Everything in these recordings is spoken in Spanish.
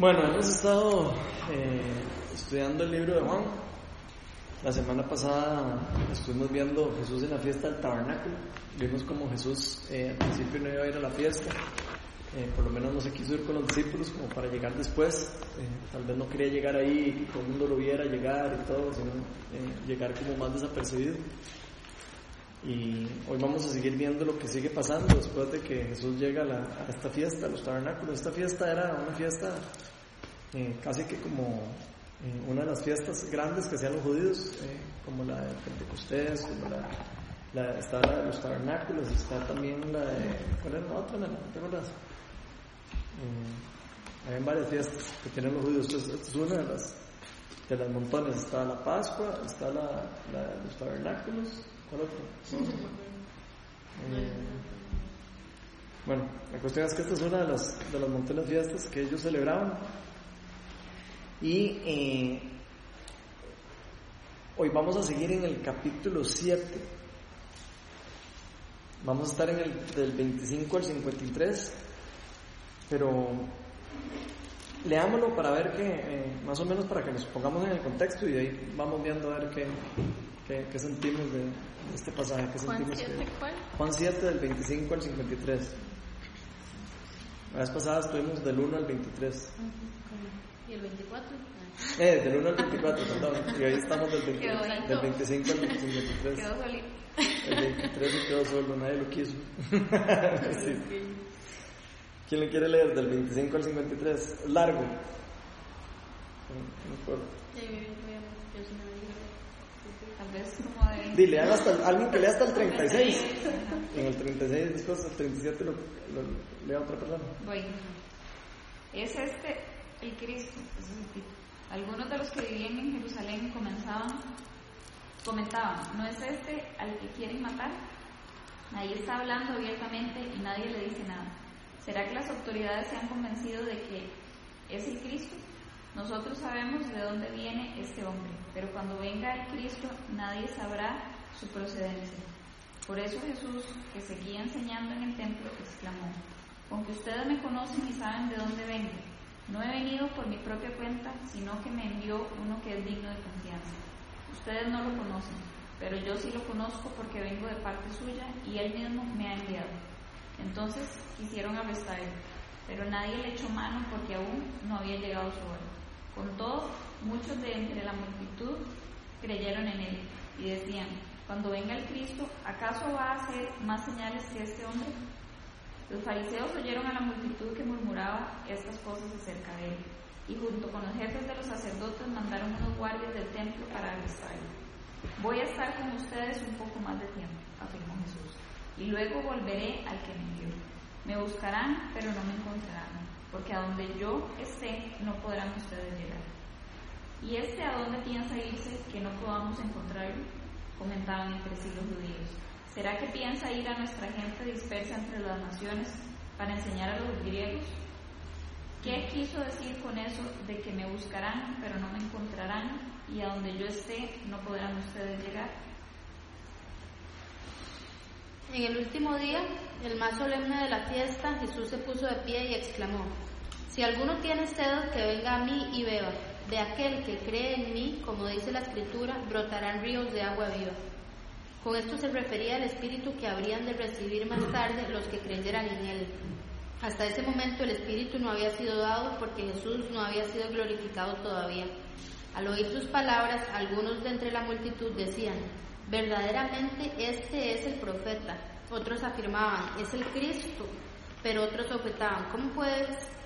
Bueno, hemos estado eh, estudiando el libro de Juan. La semana pasada estuvimos viendo Jesús en la fiesta del tabernáculo. Vimos como Jesús eh, al principio no iba a ir a la fiesta, eh, por lo menos no se quiso ir con los discípulos como para llegar después. tal vez no quería llegar ahí y todo el mundo lo viera llegar y todo, sino llegar como más desapercibido. Y hoy vamos a seguir viendo lo que sigue pasando después de que Jesús llega a, esta fiesta, a los tabernáculos. Esta fiesta era una fiesta eh, casi que como eh, una de las fiestas grandes que hacían los judíos, eh, como la de Pentecostés, como la, la, la de los tabernáculos, está también la de. ¿Cuál era la otra? ¿No te acuerdas? hay varias fiestas que tienen los judíos. Esta es una de las, de las montones. Está la Pascua, está la, la de los tabernáculos. ¿Cuál otro? bueno, la cuestión es que esta es una de las, de las montones fiestas que ellos celebraban. Y eh, hoy vamos a seguir en el capítulo 7. Vamos a estar en el del 25 al 53, pero leámoslo para ver que, eh, más o menos para que nos pongamos en el contexto y de ahí vamos viendo a ver qué, qué, sentimos de, este pasaje. Qué Juan sentimos 7, ¿cuál? Juan 7 del 25 al 53. La vez pasada estuvimos del 1 al 23. ¿Y el 24? Eh, del 1 al 24, perdón. Y ahí estamos del, 20, Quedó bonito. del 25 al 53. Quedó solito. El 23 se quedó solo, nadie lo quiso. Sí. ¿Quién le quiere leer del 25 al 53? Es largo. No importa. Como de... Dile, hasta, alguien que lea hasta el 36. En el 36, después el 37 lo, lo lea otra persona. Bueno, es este el Cristo, es el. Algunos de los que vivían en Jerusalén comenzaban, comentaban, ¿no es este al que quieren matar? Ahí está hablando abiertamente y nadie le dice nada. ¿Será que las autoridades se han convencido de que es el Cristo? Nosotros sabemos de dónde viene este hombre, pero cuando venga el Cristo nadie sabrá su procedencia. Por eso Jesús, que seguía enseñando en el templo, exclamó, aunque ustedes me conocen y saben de dónde vengo, no he venido por mi propia cuenta, sino que me envió uno que es digno de confianza. Ustedes no lo conocen, pero yo sí lo conozco porque vengo de parte suya y él mismo me ha enviado. Entonces quisieron arrestarlo, pero nadie le echó mano porque aún no había llegado su hora. Con todo, muchos de entre la multitud creyeron en él y decían, cuando venga el Cristo, ¿acaso va a hacer más señales que este hombre? Los fariseos oyeron a la multitud que murmuraba estas cosas acerca de él, y junto con los jefes de los sacerdotes mandaron unos guardias del templo para arrestarlo. Voy a estar con ustedes un poco más de tiempo, afirmó Jesús, y luego volveré al que me envió. Me buscarán, pero no me encontrarán, porque a donde yo esté no podrán ustedes llegar. ¿Y este a dónde piensa irse que no podamos encontrarlo? comentaban entre sí los judíos. ¿Será que piensa ir a nuestra gente dispersa entre las naciones para enseñar a los griegos? ¿Qué quiso decir con eso de que me buscarán pero no me encontrarán y a donde yo esté no podrán ustedes llegar? En el último día, el más solemne de la fiesta, Jesús se puso de pie y exclamó, Si alguno tiene sed, que venga a mí y beba. De aquel que cree en mí, como dice la Escritura, brotarán ríos de agua viva. Con esto se refería al Espíritu que habrían de recibir más tarde los que creyeran en Él. Hasta ese momento el Espíritu no había sido dado porque Jesús no había sido glorificado todavía. Al oír sus palabras, algunos de entre la multitud decían, verdaderamente este es el profeta. Otros afirmaban, es el Cristo. Pero otros objetaban, ¿cómo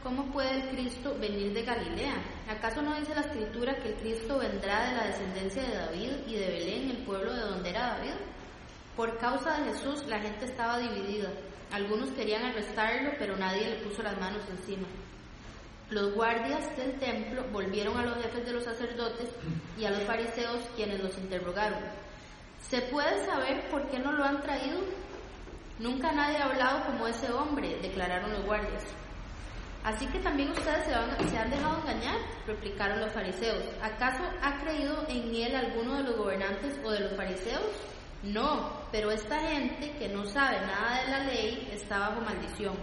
¿cómo puede el Cristo venir de Galilea? ¿Acaso no dice la Escritura que el Cristo vendrá de la descendencia de David y de Belén, el pueblo de donde era David? Por causa de Jesús la gente estaba dividida. Algunos querían arrestarlo, pero nadie le puso las manos encima. Los guardias del templo volvieron a los jefes de los sacerdotes y a los fariseos quienes los interrogaron. ¿Se puede saber por qué no lo han traído? Nunca nadie ha hablado como ese hombre, declararon los guardias. Así que también ustedes se, han dejado engañar, replicaron los fariseos. ¿Acaso ha creído en él alguno de los gobernantes o de los fariseos? No, pero esta gente que no sabe nada de la ley está bajo maldición.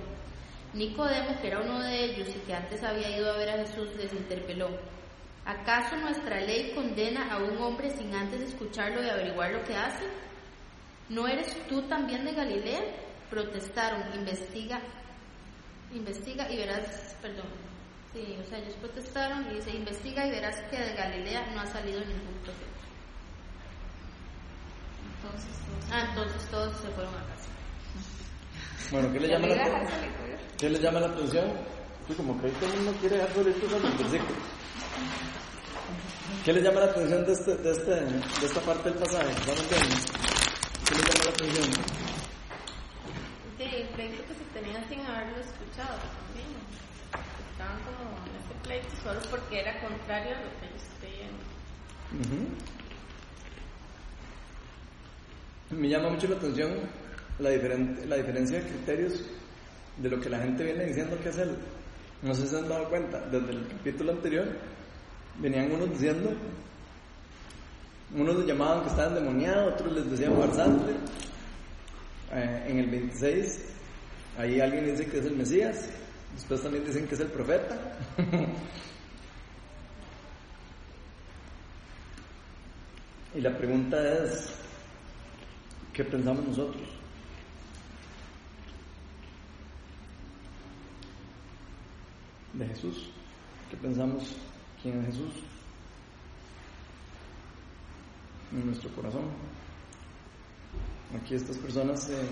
Nicodemo, que era uno de ellos y que antes había ido a ver a Jesús, les interpeló. ¿Acaso nuestra ley condena a un hombre sin antes escucharlo y averiguar lo que hace? ¿No eres tú también de Galilea? Protestaron, investiga, investiga y verás, perdón, sí, o sea, ellos protestaron y dice, investiga y verás que de Galilea no ha salido ningún profeta. Entonces, todos- Ah, entonces todos se fueron a casa. Bueno, ¿qué le llama la, ocurrió. ¿Qué le llama la atención? Sí, como que ahí todo el mundo quiere. ¿Qué le llama la atención de, este, de, este, de esta parte del pasaje? ¿Estamos viendo? ¿Qué le llama la atención? Sí, pleito que se tenían sin haberlo escuchado también. Estaban como en este pleito solo porque era contrario a lo que ellos creían. Ujú. Me llama mucho la atención la, diferen- la diferencia de criterios de lo que la gente viene diciendo que es él. No sé si se han dado cuenta, desde el capítulo anterior venían unos diciendo, unos les llamaban que estaban endemoniados, otros les decían farsante. Eh, en el 26, ahí alguien dice que es el Mesías, después también dicen que es el profeta. y la pregunta es, ¿qué pensamos nosotros? De Jesús. ¿Qué pensamos? ¿Quién es Jesús? En nuestro corazón. Aquí estas personas, eh,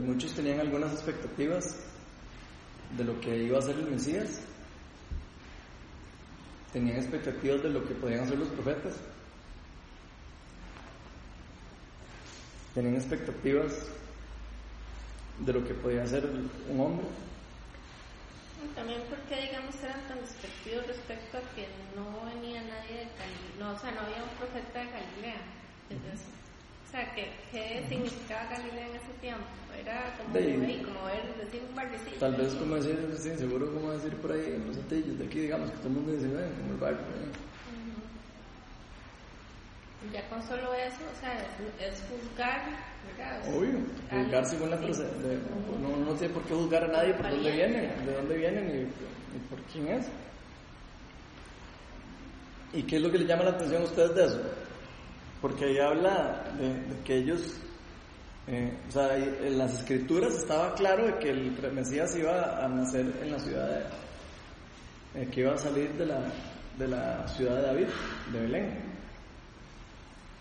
muchos tenían algunas expectativas de lo que iba a ser el Mesías. Tenían expectativas de lo que podían hacer los profetas. Tenían expectativas de lo que podía hacer un hombre. Y también porque, digamos, eran tan despectivos respecto a que no venía nadie de Galilea, no, o sea, no había un profeta de Galilea. Entonces, o sea, ¿qué, qué significaba Galilea en ese tiempo? Era como, De- ahí, como ver, decir un barbecito. Tal vez como decir, sí, seguro como decir por ahí en los atillos de aquí, digamos, que todo el mundo dice, "Ven, como el barco. eh". Y Ya con solo eso, o sea, es, juzgar, ¿verdad? Obvio, juzgar según la procedencia. No, no tiene por qué juzgar a nadie por dónde viene, de dónde viene ni, ni por quién es. ¿Y qué es lo que le llama la atención a ustedes de eso? Porque ahí habla de, de que ellos, eh, o sea, en las escrituras estaba claro de que el Mesías iba a nacer en la ciudad de, eh, que iba a salir de la, de la ciudad de David, de Belén.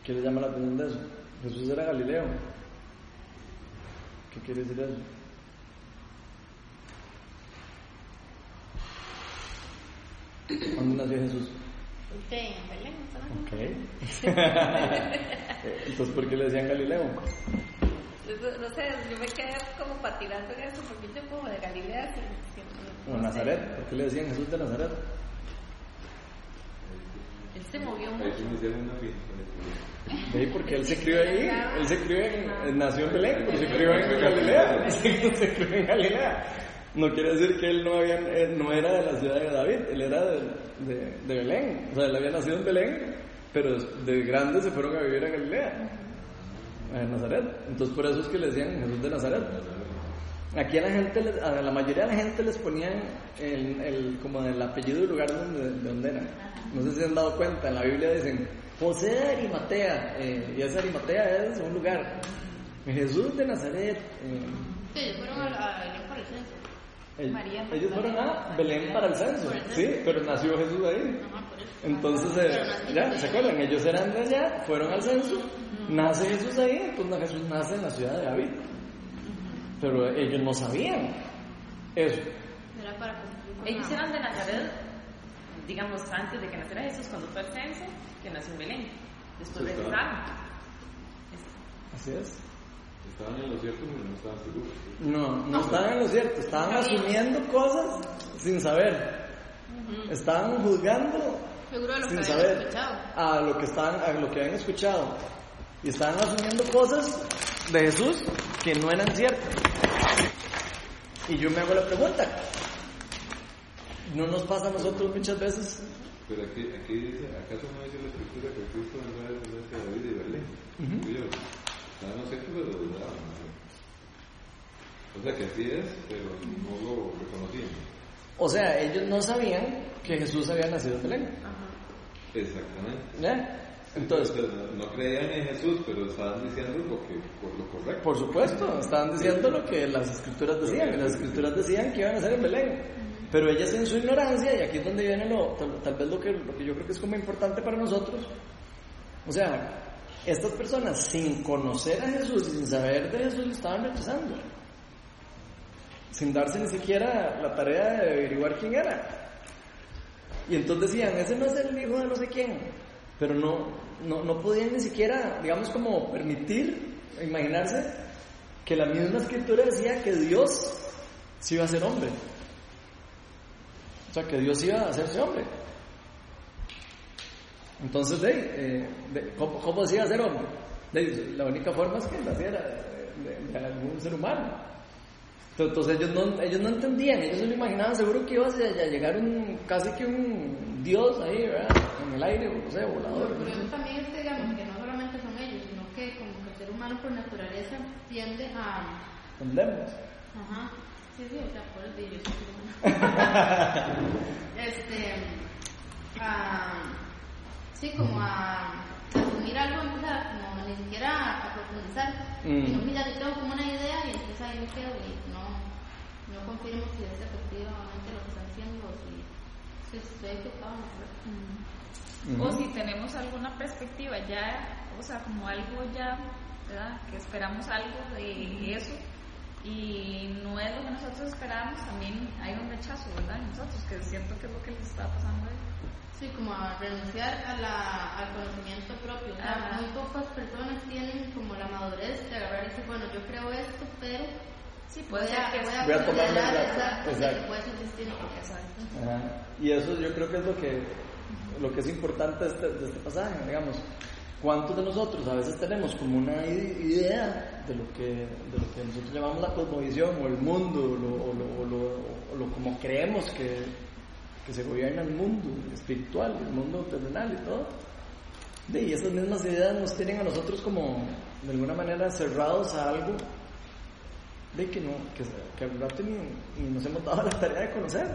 ¿Qué le llama la atención de eso? Jesús era Galileo. ¿Qué quiere decir eso? ¿Dónde nació Jesús? Sí, en Belén, ¿no? Ok. Entonces, ¿por qué le decían Galileo? No, no sé, yo me quedé como patinando en eso, porque yo como de Galilea, sí, sí, O no. Nazaret. ¿Por qué le decían Jesús de Nazaret? Él se movió mucho. sí porque él se crió ahí, él se crió en, nació en Belén, pero se crió en Galilea, se crió en Galilea. No quiere decir que él no, había, él no era de la ciudad de David, él era de, de, de Belén, o sea, él había nacido en Belén, pero de grande se fueron a vivir a Galilea, a Nazaret. Entonces por eso es que le decían Jesús de Nazaret. Aquí a la gente, a la mayoría de la gente les ponían el, el- como el apellido del lugar donde, de donde eran. No sé si se han dado cuenta, en la Biblia dicen José de Arimatea, eh, y esa Arimatea es un lugar. Jesús de Nazaret. eh, Sí, ellos fueron a, Belén por el censo. el- María ellos fueron a. Belén para el censo, sí, pero nació Jesús ahí. Entonces, eh, ya, ¿se acuerdan? Ellos eran de allá, fueron al censo, nace Jesús ahí, entonces Jesús nace en la ciudad de David. Pero ellos no sabían eso. Era para Ellos eran de Nazaret, digamos, antes de que naciera Jesús, cuando fue el censo, que nació en Belén. Después Sí, regresaron. Así es. Estaban en lo cierto, pero no estaban seguros. No, no estaban en lo cierto, estaban asumiendo cosas sin saber. Estaban juzgando Seguro lo sin saber escuchado. a lo que estaban, a lo que habían escuchado. Y estaban asumiendo cosas de Jesús que no eran ciertas. Y yo me hago la pregunta, ¿no nos pasa a nosotros muchas veces? Pero aquí, aquí dice, ¿acaso no dice la escritura que Cristo vendrá de descendencia de David y Belén? Digo yo, estaban los ciertos, pero dudaban. O sea que sí es, pero no lo reconocían. O sea, ellos no sabían que Jesús había nacido en Belén. Exactamente. ¿Ya? Entonces, no, no creían en Jesús, pero estaban diciendo lo que por lo correcto. por supuesto, estaban diciendo lo que las escrituras decían, y las escrituras decían que iban a ser en Belén. Pero ellas en su ignorancia, y aquí es donde viene lo, tal, tal vez lo que, lo que yo creo que es como importante para nosotros, o sea, estas personas sin conocer a Jesús y sin saber de Jesús le estaban rechazando, sin darse ni siquiera la tarea de averiguar quién era. Y entonces decían, ese no es el hijo de no sé quién, pero no, no, no podían ni siquiera, digamos, como permitir, imaginarse que la misma escritura decía que Dios sí iba a ser hombre. O sea, que Dios iba a hacerse hombre. Entonces, de, eh, de- ¿cómo, cómo se iba a ser hombre? La única forma es que naciera de, algún ser humano. Entonces ellos no, ellos no entendían, ellos se lo imaginaban seguro que iba a llegar un, casi que un dios ahí, ¿verdad? En el aire, o sé, volador. Lo curioso también es que, digamos, que no solamente son ellos, sino que como que el ser humano por naturaleza tiende a... Entendemos. Ajá. Sí, sí, o sea, por el sí. Este... A, sí, como a asumir algo, sea, como ni siquiera a profundizar. Mm. Sino que ya yo tengo como una idea y entonces ahí me quedo y no, no confirmo si es efectivamente lo que están haciendo o si, estoy. ¿no? O si tenemos alguna perspectiva ya, o sea, como algo ya, ¿verdad? Que esperamos algo de eso y no es lo que nosotros esperamos, también hay un rechazo, ¿verdad? Nosotros, que siento que es lo que les está pasando a ellos. Sí, como a renunciar a la, al conocimiento propio. O sea, muy pocas personas tienen como la madurez de agarrar y decir, bueno, yo creo esto, pero Sí, puede ser que voy a Voy a tomar considerar las- exacto, puede. Exacto. Y eso yo creo que es lo que, lo que es importante de este, de este pasaje, digamos. ¿Cuántos de nosotros a veces tenemos como una idea de lo que, de lo que nosotros llamamos la cosmovisión o el mundo o lo, o lo- o lo- o lo como creemos que, que se gobierna el mundo espiritual, el mundo terrenal y todo? Y esas mismas ideas nos tienen a nosotros como de alguna manera cerrados a algo de que no, que, que al rato ni, ni nos hemos dado la tarea de conocer.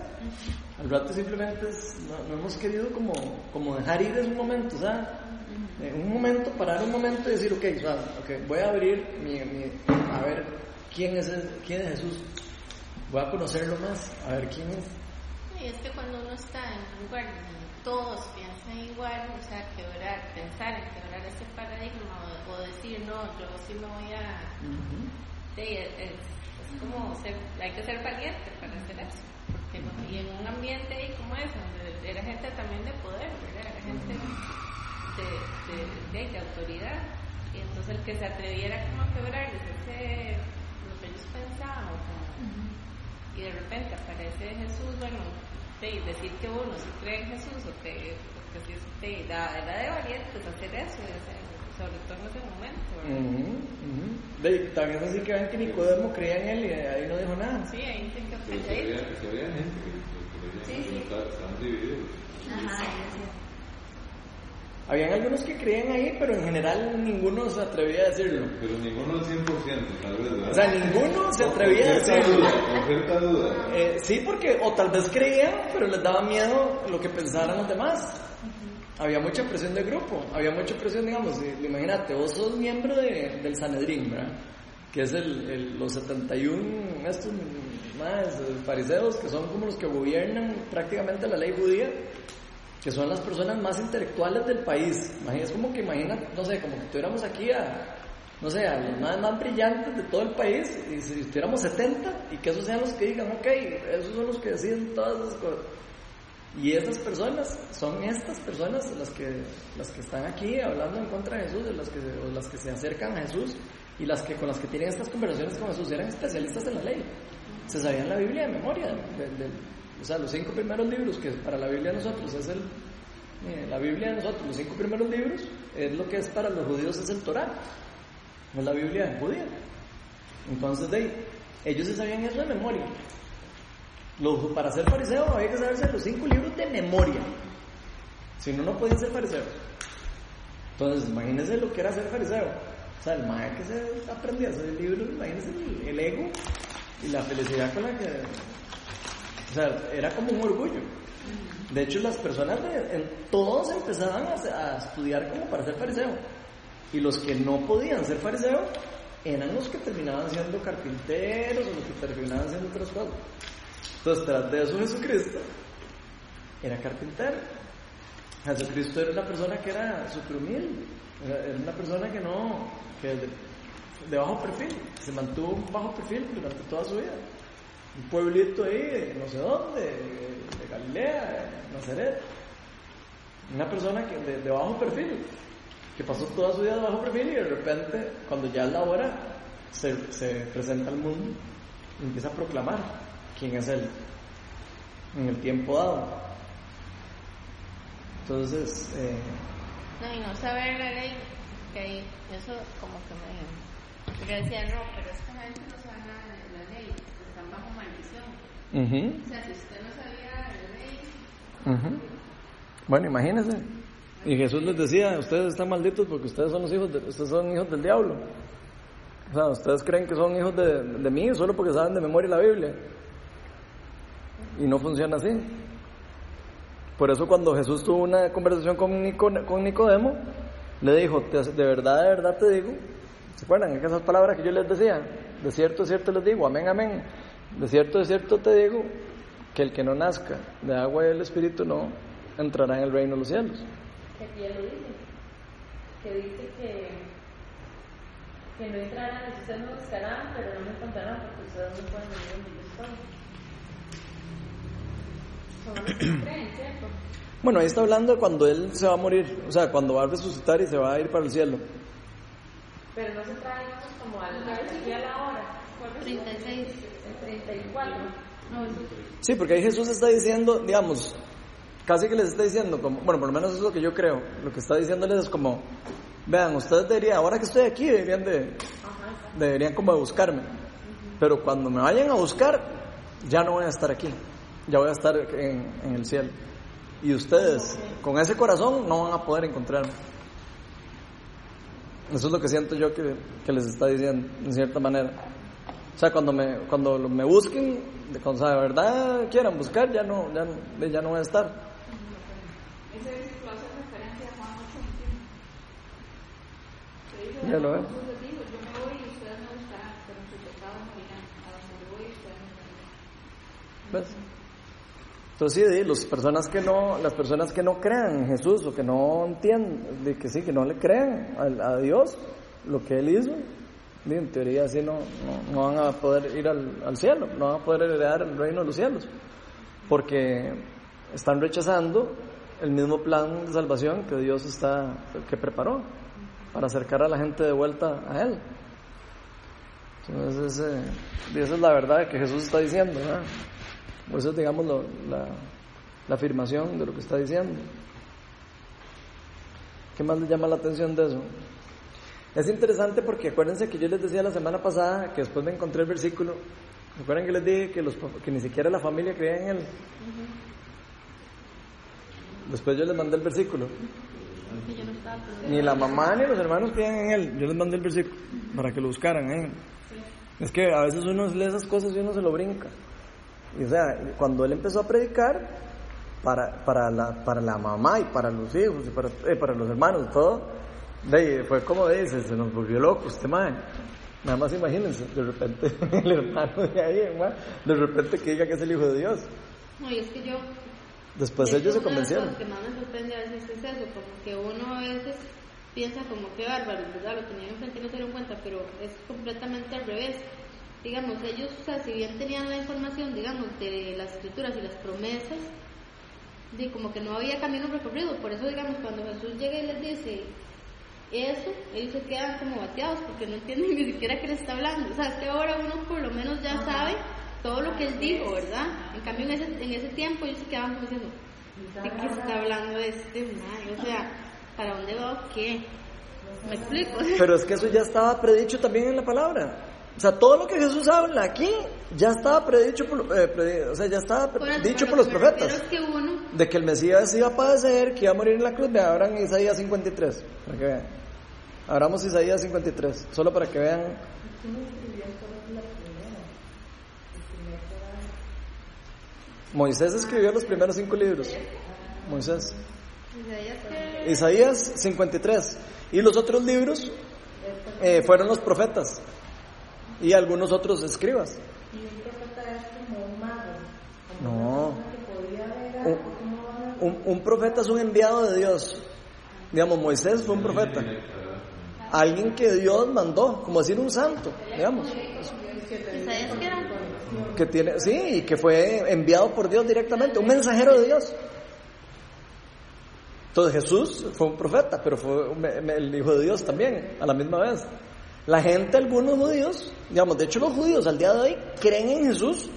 Al rato simplemente es- no, no hemos querido como, como dejar ir en un momento, o sea, en un momento, parar un momento y decir, ok, o sea, ok, voy a abrir mi, mi- a ver quién es, el- quién es Jesús, voy a conocerlo más, a ver quién es. Y es que cuando uno está en un lugar donde todos piensan igual, o sea, quebrar, pensar en quebrar ese paradigma o, o decir, no, yo sí me voy a... Sí, es, es- es como ser, hay que ser valiente para hacer eso. Porque no- y en un ambiente ahí como ese, donde era gente también de poder, ¿verdad? Era gente de, de, de- de autoridad. Y entonces el que se atreviera como a quebrar, decirse lo que ellos pensaban, o como- y de repente aparece Jesús, bueno, decir que uno sí cree en Jesús, o que, porque sí, sí, da- era de valientes hacer eso, y hacer- sobre todo en ese momento, ¿verdad? Ujú, ujú. De- también es así que ven que Nicodemo creía en él y ahí no dijo nada. Sí, ahí se quedó Pero que había, que había gente que, que creía, Sí, estaban- estaban divididos. Ajá, sí. Habían algunos que creían ahí, pero en general ninguno se atrevía a decirlo. Pero ninguno al 100%, tal vez, ¿verdad? O sea, ninguno se atrevía a decirlo. duda, Con cierta duda. Eh, sí, porque o tal vez creían, pero les daba miedo lo que pensaran los demás. Había mucha presión de grupo, había mucha presión, digamos, imagínate, vos sos miembro de- del Sanedrín, ¿verdad? Que es el, el- los 71, estos más eh, fariseos, que son como los que gobiernan prácticamente la ley judía, que son las personas más intelectuales del país. Es como que imagina, no sé, como que tuviéramos aquí a, no sé, a los más, más brillantes de todo el país, y si tuviéramos 70, y que esos sean los que digan, ok, esos son los que deciden todas esas cosas. Y estas personas, son estas personas las que, las que están aquí hablando en contra de Jesús, de las que, o las que se acercan a Jesús, y las que con las que tienen estas conversaciones con Jesús, eran especialistas en la ley. Se sabían la Biblia de memoria, de- de- o sea, los cinco primeros libros que para la Biblia de nosotros es el, eh, la Biblia de nosotros, los cinco primeros libros, es lo que es para los judíos es el Torah, es la Biblia judía. Entonces, de ahí, ellos se sabían eso de memoria. Los- para ser fariseo había que saberse los cinco libros de memoria. Si no, no podían ser fariseos. Entonces, imagínense lo que era ser fariseo. O sea, el maestro que se aprendía ese libro, imagínense el, ego y la felicidad con la que... O sea, era como un orgullo. De hecho, las personas, todos empezaban a, a estudiar como para ser fariseo. Y los que no podían ser fariseos eran los que terminaban siendo carpinteros o los que terminaban siendo otras cosas. Entonces, tras de eso Jesucristo era carpintero. Jesucristo era una persona que era súper humilde. Era una persona que no, que de, de bajo perfil, se mantuvo bajo perfil durante toda su vida. Un pueblito ahí, no sé dónde, de Galilea, de Nazaret. Una persona que de, de bajo perfil, que pasó toda su vida de bajo perfil y de repente, cuando ya es la hora, se, se presenta al mundo y empieza a proclamar quién es Él en el tiempo dado. Entonces, eh, No, y no saber la ley, que eso como que me... Porque decía, no, pero es que la gente no sabe nada de la ley, están bajo maldición. ujú, O sea, si usted no sabía la ley, bueno, imagínense. Y Jesús les decía, ustedes están malditos porque ustedes son los hijos, de, ustedes son hijos del diablo. O sea, ustedes creen que son hijos de, de mí solo porque saben de memoria la Biblia. Y no funciona así. Por eso cuando Jesús tuvo una conversación con, Nico- con Nicodemo, le dijo, "Te- de verdad, de verdad te digo, ¿se acuerdan? Esas palabras que yo les decía, de cierto, de cierto les digo, amén, amén. De cierto, de cierto te digo, que el que no nazca de agua y del Espíritu no entrará en el reino de los cielos. que aquí ya lo dice, que dice que, que no entrarán, ustedes me buscarán, pero no me encontrarán porque ustedes no pueden venir donde yo. Son los que creen, ¿cierto? Bueno, ahí está hablando de cuando Él se va a morir, o sea, cuando va a resucitar y se va a ir para el cielo. Pero no se trae como al aquí a la hora. ¿Cuál es? 36. El 34. No, eso- Sí, porque ahí Jesús está diciendo, digamos, casi que les está diciendo, como, bueno, por lo menos eso es lo que yo creo, lo que está diciéndoles es como, vean, ustedes deberían, ahora que estoy aquí, deberían de, deberían como de buscarme, pero cuando me vayan a buscar, ya no voy a estar aquí, ya voy a estar en, en el cielo. Y ustedes, con ese corazón, no van a poder encontrarme. Eso es lo que siento yo que, que les está diciendo, en cierta manera. O sea, cuando me, cuando me busquen, cuando de verdad quieran buscar, ya no, ya, ya no voy a estar. Ese versículo hace referencia a Juan 8:21. Que dice, Ya lo veo. ¿Ves? Entonces las personas que no, las personas que no crean en Jesús o que no entienden, de que sí, que no le crean a, Dios, lo que Él hizo, en teoría así no, no, van a poder ir al, cielo, no van a poder heredar el reino de los cielos, porque están rechazando el mismo plan de salvación que Dios está, que preparó para acercar a la gente de vuelta a Él. Entonces, ese- esa es la verdad que Jesús está diciendo, ¿verdad? Por eso es, digamos, la, afirmación de lo que está diciendo. ¿Qué más le llama la atención de eso? Es interesante porque acuérdense que yo les decía la semana pasada que después me encontré el versículo. ¿Recuerdan que les dije que, los, que ni siquiera la familia creía en él? Después yo les mandé el versículo. Ni la mamá ni los hermanos creían en él. Yo les mandé el versículo para que lo buscaran. ¿eh? Es que a veces uno lee esas cosas y uno se lo brinca. Y o sea, cuando él empezó a predicar para, para, la, para la mamá y para los hijos y para, eh, para los hermanos todo, de fue como dice, se nos volvió loco este man. Nada más imagínense, de repente el hermano de ahí, hermano, de repente que diga que es el hijo de Dios. No, y es que yo Después De ellos se convencieron. cosas que más me sorprende a veces es eso, como que uno a veces piensa como que bárbaro, ¿verdad? Lo tenían enfrente y no se dieron cuenta, pero es completamente al revés. Digamos, ellos, o sea, si bien tenían la información, digamos, de las escrituras y las promesas, di, como que no había camino recorrido. Por eso, digamos, cuando Jesús llega y les dice eso, ellos se quedan como bateados porque no entienden ni siquiera qué les está hablando. O sea, es que ahora uno por lo menos ya sabe todo lo que él dijo, ¿verdad? En cambio, en ese, en ese tiempo ellos se quedaban como diciendo, ¿de qué está hablando este man? O sea, ¿para dónde va o qué? ¿Me explico? Pero es que eso ya estaba predicho también en la palabra. O sea, todo lo que Jesús habla aquí ya estaba predicho por, eh, predi- o sea, ya estaba Por dicho por los me profetas. es que uno, De que el Mesías iba a padecer, que iba a morir en la cruz, de Abraham Isaías 53. Para que vean. Abramos Isaías 53. Solo para que vean. Moisés escribió los primeros cinco libros. Moisés. Isaías 53. Y los otros libros eh, fueron los profetas y algunos otros escribas. Y un profeta es como un mago. No. Como que ver Un, algo, ¿cómo van a- un- un profeta es un enviado de Dios. Digamos, Moisés fue un profeta. Alguien que Dios mandó, como decir un santo, digamos. Que tiene, sí, y que fue enviado por Dios directamente, un mensajero de Dios. Entonces Jesús fue un profeta, pero fue el Hijo de Dios también, a la misma vez. La gente, algunos judíos, digamos, de hecho los judíos al día de hoy creen en Jesús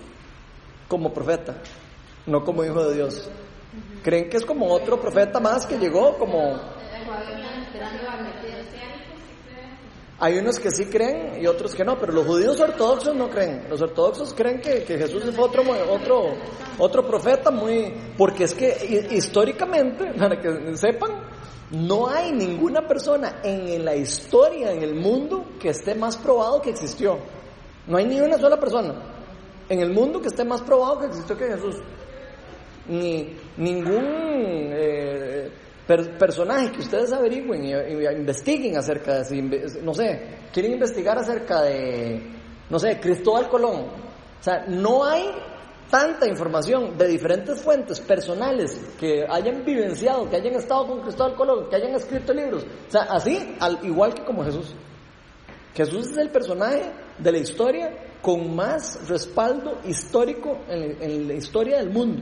como profeta, no como Hijo de Dios. Creen que es como otro profeta más que llegó, como. Hay unos que sí creen y otros que no, pero los judíos ortodoxos no creen. Los ortodoxos creen que, que Jesús fue otro, otro, otro profeta muy... Porque es que hi- históricamente, para que sepan, no hay ninguna persona en la historia, en el mundo, que esté más probado que existió. No hay ni una sola persona en el mundo que esté más probado que existió que Jesús. Ni ningún eh, per- personaje que ustedes averigüen y, investiguen acerca de, si no sé, quieren investigar acerca de, no sé, Cristóbal Colón. O sea, no hay tanta información de diferentes fuentes personales que hayan vivenciado, que hayan estado con Cristóbal Colón, que hayan escrito libros. O sea, así, al, igual que como Jesús. Jesús es el personaje de la historia con más respaldo histórico en, en la historia del mundo.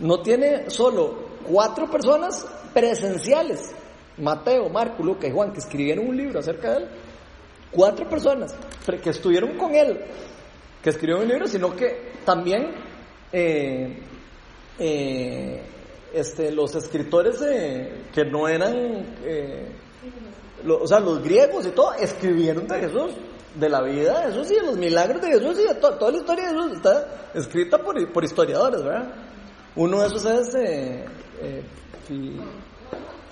No tiene solo cuatro personas presenciales, Mateo, Marco, Luca y Juan, que escribieron un libro acerca de él. Cuatro personas que estuvieron con él, que escribieron un libro, sino que también eh, eh, este, los escritores eh, que no eran, eh, o sea, los griegos y todo, escribieron de Jesús, de la vida de Jesús y de los milagros de Jesús y de to- toda la historia de Jesús está escrita por, por historiadores, ¿verdad? Uno de esos es eh, eh, Fi-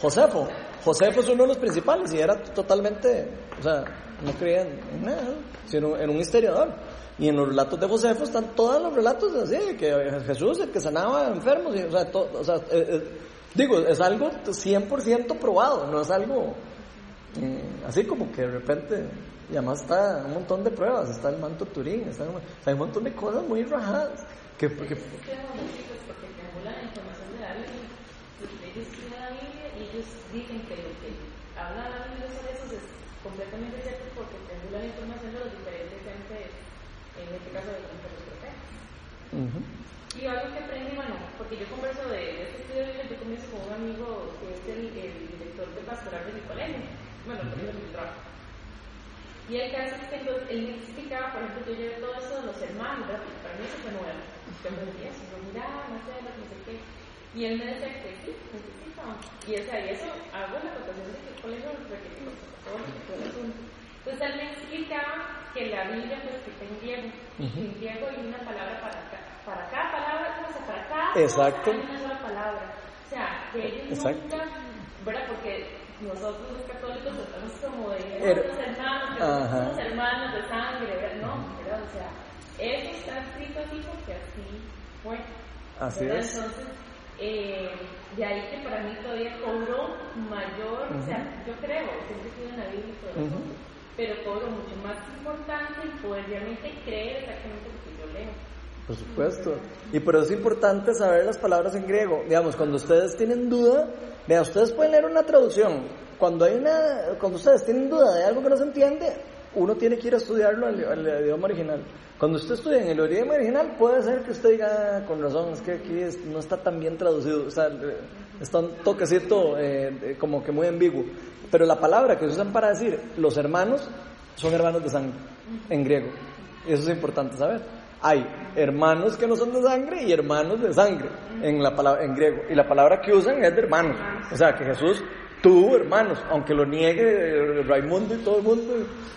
Josefo. Josefo es uno de los principales y era totalmente, o sea, no creía en, nada, sino en un historiador. Y en los relatos de Josefo están todos los relatos así, que Jesús, el que sanaba enfermos, y, o sea, eh, eh, digo, es algo 100% probado, no es algo eh, así como que de repente, y además está un montón de pruebas, está el manto Turín, está, hay un montón de cosas muy rajadas, que Tengo muchos chicos porque triangulan la información de la Biblia. Pues ellos estudian la Biblia y ellos dicen que lo que habla la Biblia sobre eso es completamente cierto porque triangulan la información de los diferentes entes, en este caso de los profetas. ujú. Y algo que aprendí, bueno, porque yo converso de, de este estudio de yo converso con un amigo que es el, el director de pastoral de mi colegio, bueno, el colegio donde yo trabajo. Y el caso es que entonces, él me explicaba, por ejemplo, yo llevé todo eso de los hermanos, ¿verdad? Para mí eso fue nuevo. Yo me decía eso, miraba, no sé, no sé qué. Y él me decía que sí, necesito. Y, o sea, y eso hago la acotación de que colegio requerimos, todo el asunto. Entonces él me explicaba que la Biblia fue escrita en griego. En griego hay una palabra para, ca- para cada palabra, o sea, para cada Exacto. hay una sola palabra. O sea, que ellos Exacto. nunca, ¿verdad? Porque nosotros los católicos estamos como de los hermanos, que Ajá. somos hermanos de sangre, ¿verdad? No, ¿verdad? O sea, eso está escrito así porque así fue. Así ¿verdad? es. Entonces, eh, de ahí que para mí todavía cobró mayor, o sea, yo creo, siempre estuve en la Biblia y todo pero cobro mucho más importante el poder realmente creer exactamente lo que yo leo. Por supuesto. Y por eso es importante saber las palabras en griego. Digamos, cuando ustedes tienen duda, vean, ustedes pueden leer una traducción. Cuando hay una, cuando ustedes tienen duda de algo que no se entiende, uno tiene que ir a estudiarlo al, al idioma original. Cuando usted estudia en el idioma original, puede ser que usted diga, "Ah, con razón, es que aquí es- no está tan bien traducido, o sea, eh, está un toquecito eh, eh, como que muy ambiguo. Pero la palabra que usan para decir los hermanos son hermanos de sangre, en griego. Eso es importante saber. Hay hermanos que no son de sangre y hermanos de sangre en la palabra en griego. Y la palabra que usan es de hermanos. O sea que Jesús tuvo hermanos, aunque lo niegue eh, Raimundo y todo el mundo.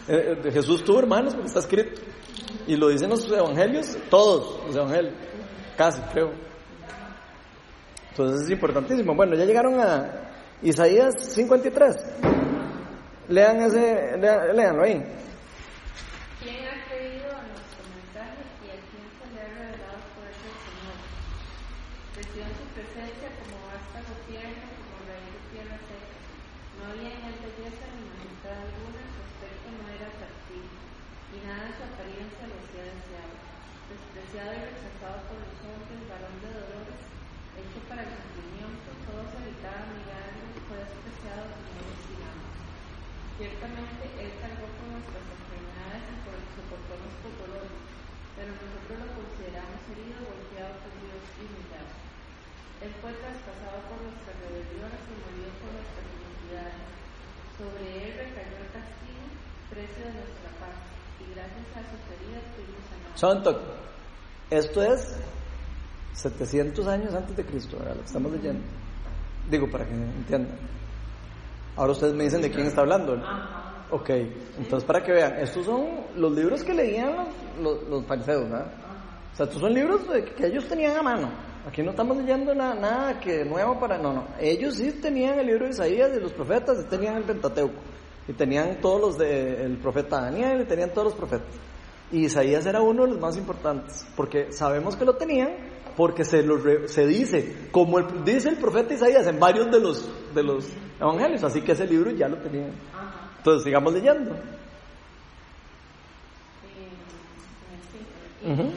eh, eh, Jesús tuvo hermanos porque está escrito. Y lo dicen los evangelios, todos los evangelios, casi creo. Entonces es importantísimo. Bueno, ya llegaron a Isaías 53. Lean ese, lean, léanlo ahí. ¿Quién ha creído nuestro mensaje y a quién se ha revelado por ese Señor tierno, como raíz de tierra seca. No había en él belleza ni majestad alguna, su aspecto no era atractivo, y nada de su hacía deseado. Despreciado y rechazado por los hombres, varón de dolores, hecho para el sufrimiento, todos evitaban mirarlo, fue despreciado y no. Ciertamente él cargó con nuestras enfermedades y por soportó nuestros dolores, pero nosotros lo consideramos herido, golpeado por Dios y humillado. Él fue traspasado por nuestras rebeliones y murió por nuestras iniquidades. Sobre él recayó el castigo, precio de nuestra paz, y gracias a sus heridas fuimos sanados. Santo, esto es 700 años antes de Cristo, ¿verdad? Lo que estamos leyendo. Digo, para que entiendan. Ahora ustedes me dicen de quién está hablando. Ok, entonces para que vean, estos son los libros que leían los, los, los fariseos, ¿verdad? O sea, estos son libros que ellos tenían a mano. Aquí no estamos leyendo nada, nada que nuevo para... No, no. Ellos sí tenían el libro de Isaías de los profetas y tenían el Pentateuco. Y tenían todos los del profeta Daniel y tenían todos los profetas. Y Isaías era uno de los más importantes, porque sabemos que lo tenían, porque se, lo se dice, como el- dice el profeta Isaías en varios de los, de los evangelios, así que ese libro ya lo tenían. Entonces sigamos leyendo. Ujú.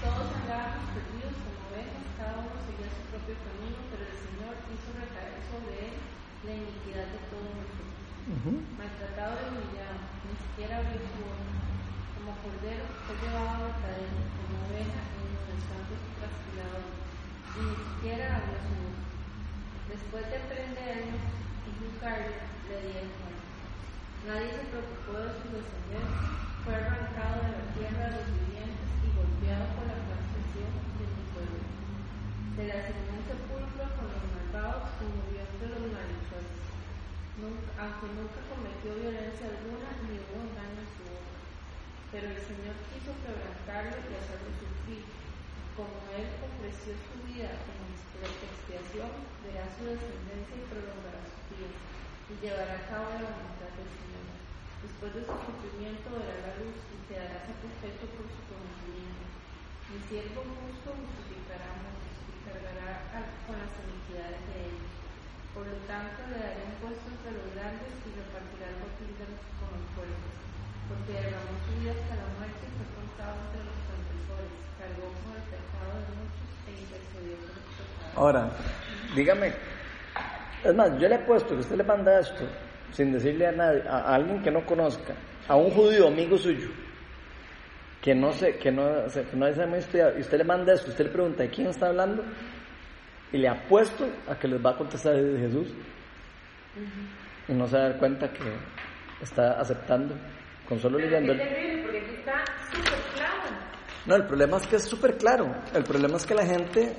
Todos andábamos perdidos como ovejas, cada uno seguía su propio camino, pero el Señor hizo recaer sobre él la iniquidad de todos nosotros. Ujú. Maltratado y humillado, abrió su boca. Como cordero fue llevado a cadena, como oveja en el santo trasquilador, y ni siquiera abrió su boca. Después de prendernos y juzgarlo, le dieron. Nadie se preocupó de su descendencia, fue arrancado de la tierra de los vivientes y golpeado por la transgresión de mi pueblo. Se le asignó un sepulcro con los malvados y murió entre los malhechores. Nunca- aunque nunca cometió violencia alguna ni hubo engaño en su boca. Pero el Señor quiso quebrantarlo y hacerlo sufrir. Como él ofreció su vida en exp- expiación, verá su descendencia y prolongará sus días, y llevará a cabo la voluntad del Señor. Después de su sufrimiento verá la luz y quedará satisfecho por su conocimiento. Mi siervo justo justificará muchos y cargará con las iniquidades de ellos. Por lo tanto, le daré un puesto entre los grandes y repartirá el botín de los- fuertes. Porque derramó su vida hasta la muerte y fue contado entre los transgresores. Cargó con el pecado de muchos e intercedió por los pecados. Ahora, dígame, es más, yo le he puesto que usted le manda esto sin decirle a nadie, a alguien que no conozca, a un judío amigo suyo, que no sé, que no, se- que no sabe muy estudiado, y usted le manda esto, usted le pregunta de quién está hablando, y le apuesto a que les va a contestar Jesús, y no se va a dar cuenta que está aceptando, con solo Pero leyendo. qué terrible, porque aquí está súper claro. No, el problema es que es súper claro. El problema es que la gente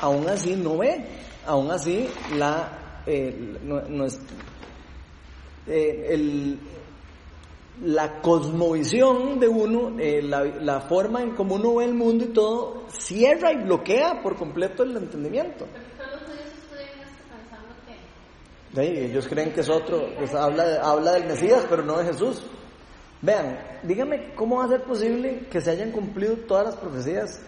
aún así no ve. Aún así, la, eh, no, no es, eh, el- la cosmovisión de uno, eh, la, la forma en cómo uno ve el mundo y todo, cierra y bloquea por completo el entendimiento. Todos los pensando que De ahí, ellos creen que es otro, pues, habla, habla del Mesías, pero no de Jesús. Vean, dígame cómo va a ser posible que se hayan cumplido todas las profecías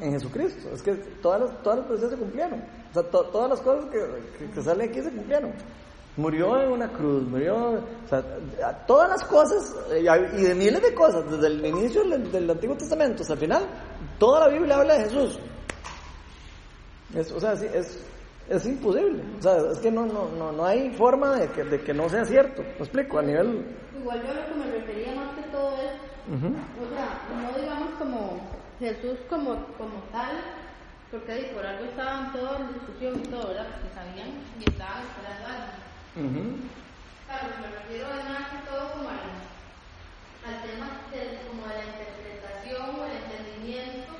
en Jesucristo. Es que todas las, todas las profecías se cumplieron. O sea, to- todas las cosas que, que, que salen aquí se cumplieron. Murió en una cruz, murió, o sea, todas las cosas, eh, y de miles de cosas, desde el inicio del, del Antiguo Testamento hasta el final, toda la Biblia habla de Jesús. Es, o sea, es, es imposible. O sea, es que no, no, no, no hay forma de que, de que no sea cierto. ¿Me explico? A nivel... Igual yo a lo que me refería más que todo es, Ujú. o sea, no digamos como Jesús como, como tal, porque por algo estaban todos en discusión y todo, ¿verdad? Porque sabían y estaban esperando algo. Ujú. Claro, me refiero es más que todo como al, al tema de, como de la interpretación o el entendimiento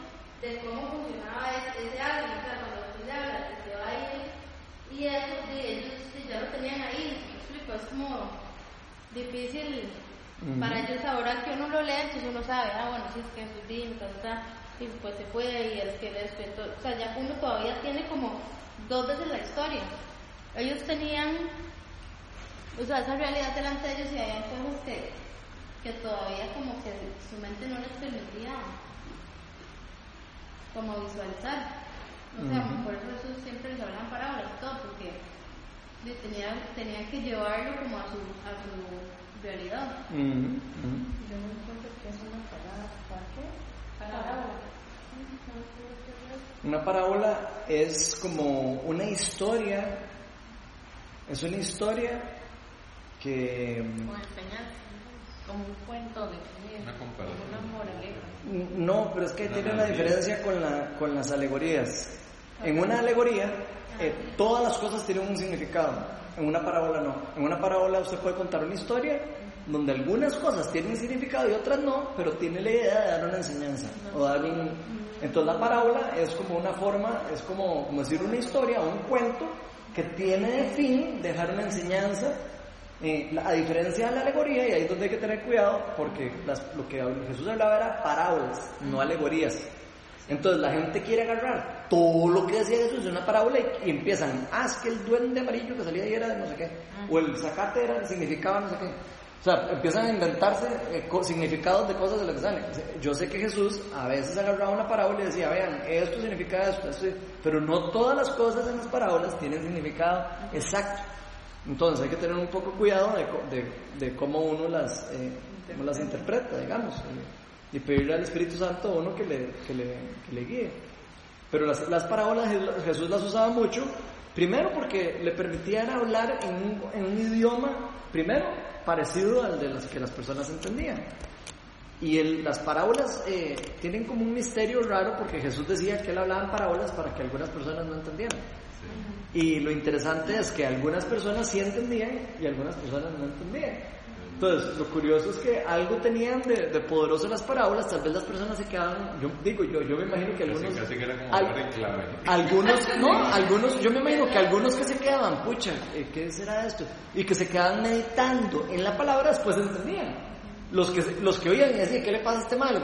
de cómo funcionaba ese, ese algo, o sea, cuando de que va a ir y eso, sí, ellos sí, ya lo tenían ahí, explico, es como difícil para ellos ahora que uno lo lee, entonces uno sabe, ah, bueno, sí, es que ta, ta, ta, y pues se fue y él que entonces, o sea, ya uno todavía tiene como dos veces la historia. Ellos tenían o sea, esa realidad delante de ellos y había cosas que, que todavía como que su mente no les permitía como visualizar. O sea, por eso Jesús siempre les hablaba en parábolas todo, porque tenía, tenía que llevarlo como a su, a su realidad. Yo no encuentro que es una palabra. ¿Para qué? Parábola. Una parábola es como una historia, es una historia que Con enseñanza. Como un cuento de que Una comparación. Una moraleja. no, pero es que Una tiene una diferencia con, la, con las alegorías. En una alegoría, eh, todas las cosas tienen un significado. En una parábola no. En una parábola usted puede contar una historia donde algunas cosas tienen significado y otras no, pero tiene la idea de dar una enseñanza o dar un... Entonces la parábola es como una forma, es como, como decir una historia o un cuento que tiene de fin dejar una enseñanza, eh, la- a diferencia de la alegoría, y ahí es donde hay que tener cuidado, porque las- lo que Jesús hablaba era parábolas, no alegorías. Entonces la gente quiere agarrar todo lo que decía Jesús en una parábola y, y empiezan, ah, es que el duende amarillo que salía ahí era de no sé qué, o el zacate era, significaba no sé qué. O sea, empiezan a inventarse eh, significados de cosas de lo que salen. Yo sé que Jesús a veces agarraba una parábola y decía, vean, esto significa esto, esto, pero no todas las cosas en las parábolas tienen significado exacto. Entonces hay que tener un poco cuidado de, de, de cómo uno las, eh, las interpreta, digamos, y, pedirle al Espíritu Santo a uno que le, que le, que le guíe. Pero las, las parábolas Je- Jesús las usaba mucho, primero porque le permitían hablar en un, en un idioma, primero, parecido al de los que las personas entendían. Y el- las parábolas eh, tienen como un misterio raro porque Jesús decía que él hablaba en parábolas para que algunas personas no entendieran. Y lo interesante es que algunas personas sí entendían y algunas personas no entendían. Entonces, lo curioso es que algo tenían de, de poderoso las parábolas, tal vez las personas se quedaban, yo digo, yo, yo me imagino que algunos... casi que era como al- hablar en clave. algunos, no, algunos, yo me imagino que algunos que se quedaban, pucha, eh, ¿qué será esto? Y que se quedaban meditando en la palabra, después entendían. Los que, los que oían y decían, ¿qué le pasa a este mal?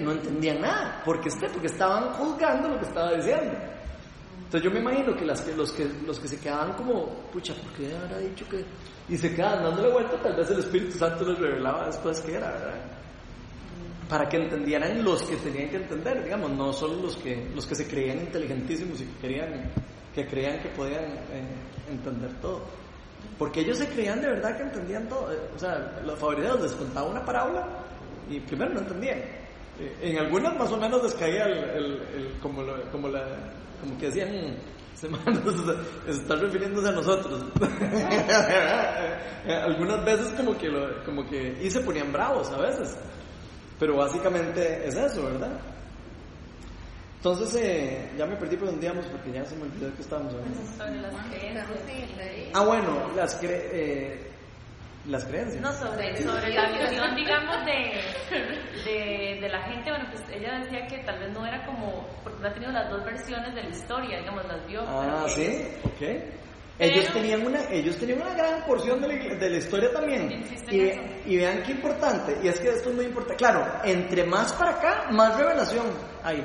No entendían nada. ¿Por qué? Porque estaban juzgando lo que estaba diciendo. Entonces yo me imagino que, las, que, los, que los que se quedaban como, pucha, ¿por qué habrá dicho que...? Y se quedaban dándole vuelta, tal vez el Espíritu Santo les revelaba después qué era, ¿verdad? Para que entendieran los que tenían que entender, digamos, no solo los que, los que se creían inteligentísimos y que, que creían que podían eh, entender todo. Porque ellos se creían de verdad que entendían todo. Eh, O sea, los fariseos les contaba una parábola y primero no entendían. Eh, En algunas más o menos les caía el, como, como, la, como que decían, se están refiriéndose a nosotros. Algunas veces como que, lo- como que, y se ponían bravos a veces. Pero básicamente es eso, ¿verdad? Entonces, eh, ya me perdí por donde íbamos porque ya se me olvidó que estábamos hablando. Ah, bueno, las, cre eh, las creencias. No, sobre, sobre la visión, digamos, de, de, de la gente. Bueno, pues ella decía que tal vez no era como, porque no ha tenido las dos versiones de la historia, digamos, las vio. Ah, sí, ok. Ellos Pero- tenían, una, ellos tenían una gran porción de la, de la historia también. Y, y vean qué importante, y es que esto es muy importante. Claro, entre más para acá, más revelación hay.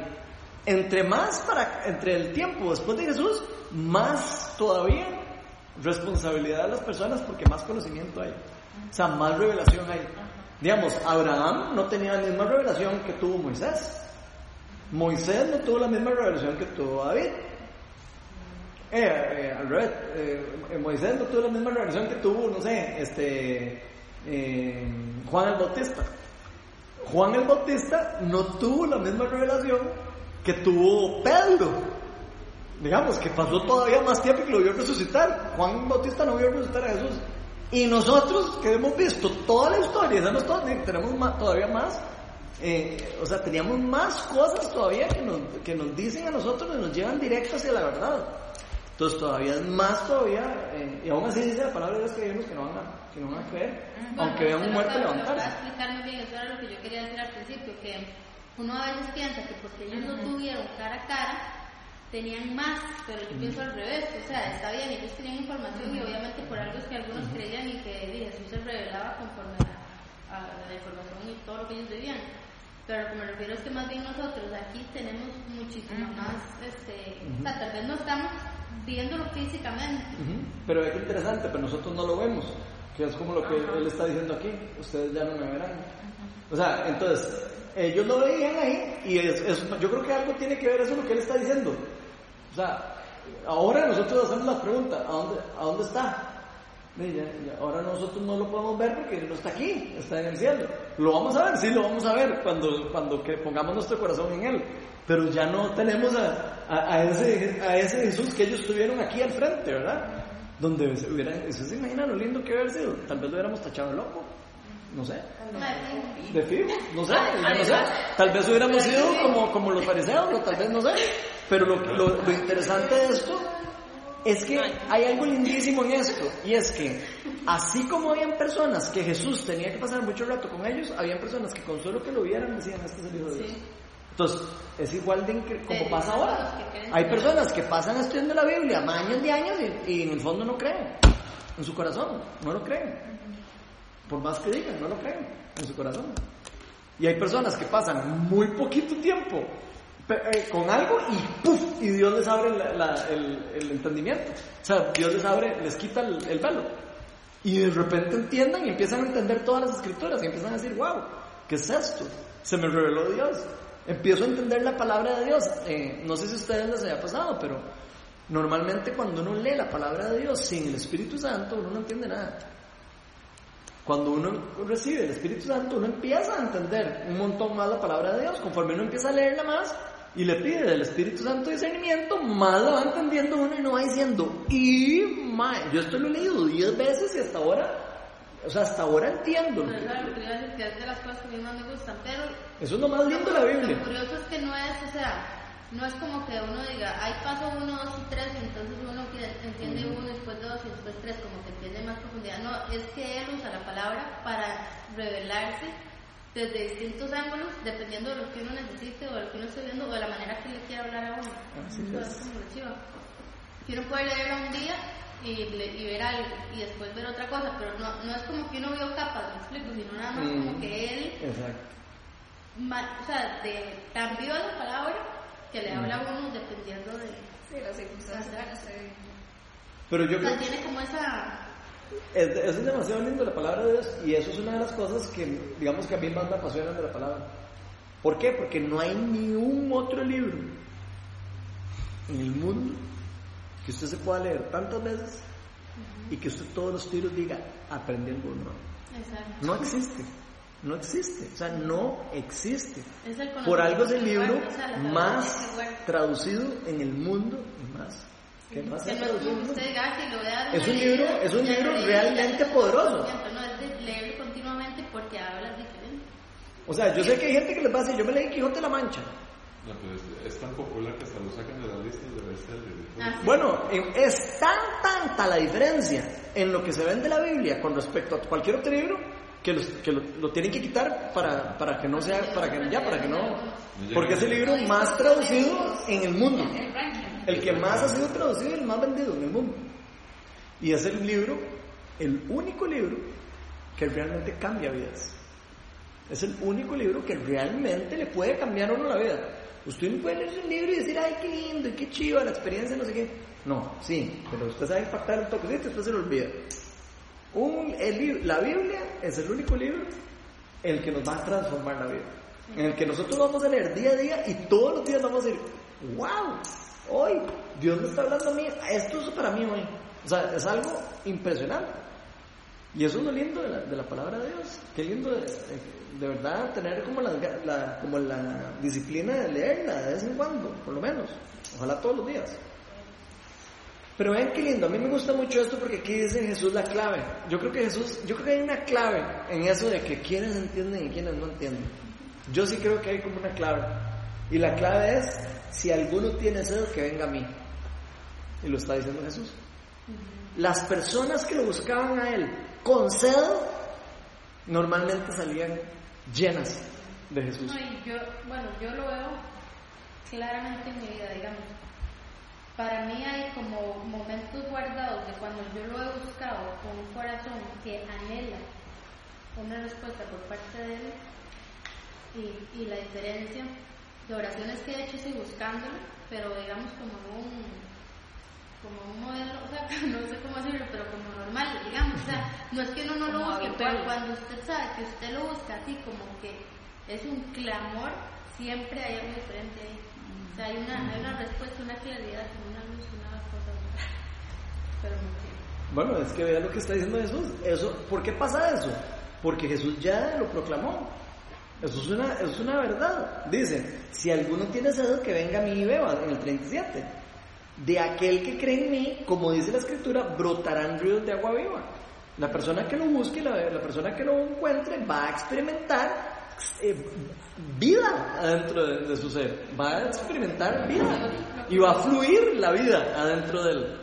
Entre más para, entre el tiempo después de Jesús, más todavía responsabilidad de las personas porque más conocimiento hay. O sea, más revelación hay. Digamos, Abraham no tenía la misma revelación que tuvo Moisés. Moisés no tuvo la misma revelación que tuvo David. Eh, eh, eh, Moisés no tuvo la misma revelación que tuvo, no sé, este, Juan el Bautista. Juan el Bautista no tuvo la misma revelación que tuvo Pedro. Digamos que pasó todavía más tiempo y que lo vio resucitar. Juan Bautista no vio resucitar a Jesús. Y nosotros que hemos visto toda la historia, sabemos todo, tenemos más- todavía más, eh, o sea, teníamos más cosas todavía que nos, que nos dicen a nosotros y nos llevan directo hacia la verdad. Entonces todavía es más todavía, eh, y aún así dice la palabra de Dios que vemos que no van a, que no van a creer, aunque vean un muerto Para levantarse. explicar muy bien, eso era lo que yo quería decir al principio, que uno a veces piensa que porque ellos no tuvieron cara a cara, tenían más, pero yo pienso al revés, o sea, está bien, ellos tenían información y obviamente por algo es que algunos creían y que Jesús se revelaba conforme a, a la información y todo lo que ellos debían. Pero lo que me refiero es que más bien nosotros aquí tenemos muchísimo más, este, o sea, tal vez no estamos viéndolo físicamente. Pero es interesante, pero nosotros no lo vemos, que es como lo que él está diciendo aquí, ustedes ya no me verán. O sea, entonces, ellos lo veían ahí y es, es- yo creo que algo tiene que ver eso lo que él está diciendo. O sea, ahora nosotros hacemos la pregunta, ¿a dónde, a dónde está? Ahora nosotros no lo podemos ver porque no está aquí, está en el cielo. Lo vamos a ver, sí, lo vamos a ver cuando, cuando pongamos nuestro corazón en Él. Pero ya no tenemos a, ese, a ese Jesús que ellos tuvieron aquí al frente, ¿verdad? Donde se hubiera, ¿usted se imagina lo lindo que hubiera sido? Tal vez lo hubiéramos tachado loco, no sé. De fijo, no sé, no sé. Tal vez hubiéramos sido como, como los fariseos, o tal vez no sé. Pero lo, lo, lo interesante de esto es que hay algo lindísimo en esto, y es que así como habían personas que Jesús tenía que pasar mucho rato con ellos, habían personas que con solo que lo vieran decían, este es el Hijo de Dios. Entonces, es igual de como pasa ahora. Hay personas que pasan estudiando la Biblia años de años y, y en el fondo no creen, en su corazón, no lo creen. Por más que digan, no lo creen en su corazón. Y hay personas que pasan muy poquito tiempo eh, con algo y ¡puf! y Dios les abre la- la- el, el entendimiento. O sea, Dios les abre, les quita el, el velo. Y de repente entiendan y empiezan a entender todas las escrituras y empiezan a decir, wow, ¿qué es esto? Se me reveló Dios. Empiezo a entender la palabra de Dios. Eh, no sé si a ustedes les haya pasado, pero normalmente cuando uno lee la palabra de Dios sin el Espíritu Santo, uno no entiende nada. Cuando uno recibe el Espíritu Santo, uno empieza a entender un montón más la palabra de Dios. Conforme uno empieza a leerla más y le pide del Espíritu Santo discernimiento, más la va entendiendo uno y no va diciendo, y mae, yo esto lo he leído 10 veces y hasta ahora, o sea, hasta ahora entiendo. Pero es lo que iba a decir, que es de las cosas que a mí más me gustan, pero Eso es lo más lindo de la Biblia. Lo curioso es que no es, o sea, no es como que uno diga, hay paso uno, dos y tres, y entonces uno entiende uno, después dos y después tres, como que entiende más profundidad. No, es que él usa la palabra para revelarse desde distintos ángulos, dependiendo de lo que uno necesite o de lo que uno esté viendo o de la manera que le quiera hablar a uno. Así es. como chiva. Uno puede leerla un día y, le- y ver algo y después ver otra cosa, pero no, no es como que uno vio capas, me explico, sino nada más Mm. como que él Exacto. ma- o sea, de cambió la palabra que le habla a uno dependiendo de... Sí, las circunstancias no Pero yo O creo sea, tiene como esa... es demasiado lindo la palabra de Dios y eso es una de las cosas que, digamos que a mí más me apasionan de la palabra. ¿Por qué? Porque no hay ni un otro libro en el mundo que usted se pueda leer tantas veces y que usted todos los tiros diga, aprendí algo nuevo. Exacto. No existe. No existe. O sea, no existe. Es el Por algo es el libro o sea, más traducido en el mundo y más. que más Que no usted diga, "Ah, dar Es un libro- leída", es un libro lo realmente lo poderoso. conocimiento, No es de leerlo continuamente porque hablas diferente. O sea, yo sé que hay gente que les va a decir, yo me leí Quijote de la Mancha. No, pero es, es tan popular que hasta lo sacan de las listas de bestsellers. Ah, sí. Bueno, en- es tan tanta la diferencia en lo que se vende la Biblia con respecto a cualquier otro libro que, los- que lo, tienen que quitar para, para que no sea, para que ya, para que no, porque es el libro más traducido en el mundo, El que más ha sido traducido y el más vendido en el mundo. Y es el libro, el único libro que realmente cambia vidas. Es el único libro que realmente le puede cambiar a uno la vida. Usted no puede leer un libro y decir, ay, qué lindo qué chiva la experiencia, no sé qué. No, sí, pero usted sabe impactar un toquecito después se lo olvida. Un, el la Biblia es el único libro el que nos va a transformar la vida. En el que nosotros vamos a leer día a día y todos los días vamos a decir, wow, hoy Dios me está hablando a mí, esto es para mí hoy. O sea, es algo impresionante. Y eso es lo lindo de la, de la palabra de Dios. Qué lindo de, de- de verdad tener como la, la- como la disciplina de leerla de vez en cuando, por lo menos. Ojalá todos los días. Pero vean qué lindo, a mí me gusta mucho esto porque aquí dice Jesús la clave. Yo creo que Jesús, yo creo que hay una clave en eso de que quienes entienden y quienes no entienden. Yo sí creo que hay como una clave. Y la clave es, si alguno tiene sed, que venga a mí. Y lo está diciendo Jesús. Las personas que lo buscaban a él con sed, normalmente salían llenas de Jesús. No, y yo, bueno, yo lo veo claramente en mi vida, digamos. Para mí hay como momentos guardados de cuando yo lo he buscado con un corazón que anhela una respuesta por parte de él y, y la diferencia de oraciones que he hecho sí buscándolo, pero digamos como un como un modelo, o sea, no sé cómo decirlo, pero como normal, digamos, o sea, no es que uno no lo busque, pero cuando usted sabe que usted lo busca así como que es un clamor, siempre hay algo diferente ahí. Hay una, respuesta, una claridad, una luz, una cosa. Pero no quiero. Bueno, es que vea lo que está diciendo Jesús. Eso, ¿Por qué pasa eso? Porque Jesús ya lo proclamó. Eso es una, eso es una verdad. Dice, si alguno tiene sed, que venga a mí y beba, en el 37. De aquel que cree en mí, como dice la escritura, brotarán ríos de agua viva. La persona que lo busque, la, la persona que lo encuentre, va a experimentar eh, vida adentro de, su ser. Va a experimentar vida. Y va a fluir la vida adentro de él.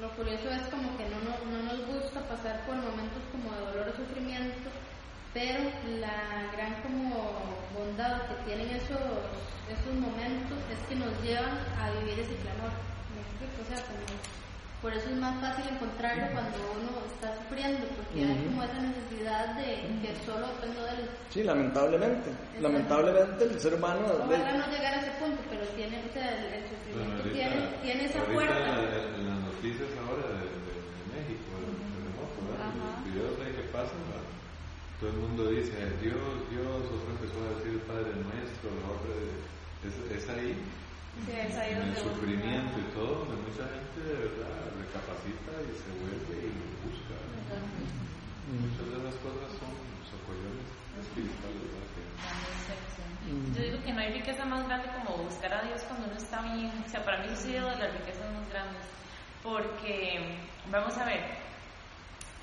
Lo curioso es como que no, no, no nos gusta pasar por momentos como de dolor o sufrimiento, pero la gran como bondad que tienen esos, esos momentos es que nos llevan a vivir ese clamor. O sea, como- por eso es más fácil encontrarlo cuando uno está sufriendo, porque hay como esa necesidad de que solo dependo de él. Sí, lamentablemente. Lamentablemente el ser humano... Ojalá no llegar a ese punto, pero tiene, o sea, el, el sufrimiento ahorita, tiene, tiene esa puerta. en las noticias ahora de, de- de México, del terremoto, los videos de que pasan, ¿verdad? todo el mundo dice Dios, Dios, otro empezó a decir Padre Nuestro, la otra es, es ahí, Sí, es ahí en el sufrimiento y todo, donde mucha gente de verdad recapacita y se vuelve y lo busca. Muchas de las cosas son socollones espirituales, Yo digo que no hay riqueza más grande como buscar a Dios cuando uno está bien. O sea, para mí eso ha sido de las riquezas más grandes. Porque, vamos a ver,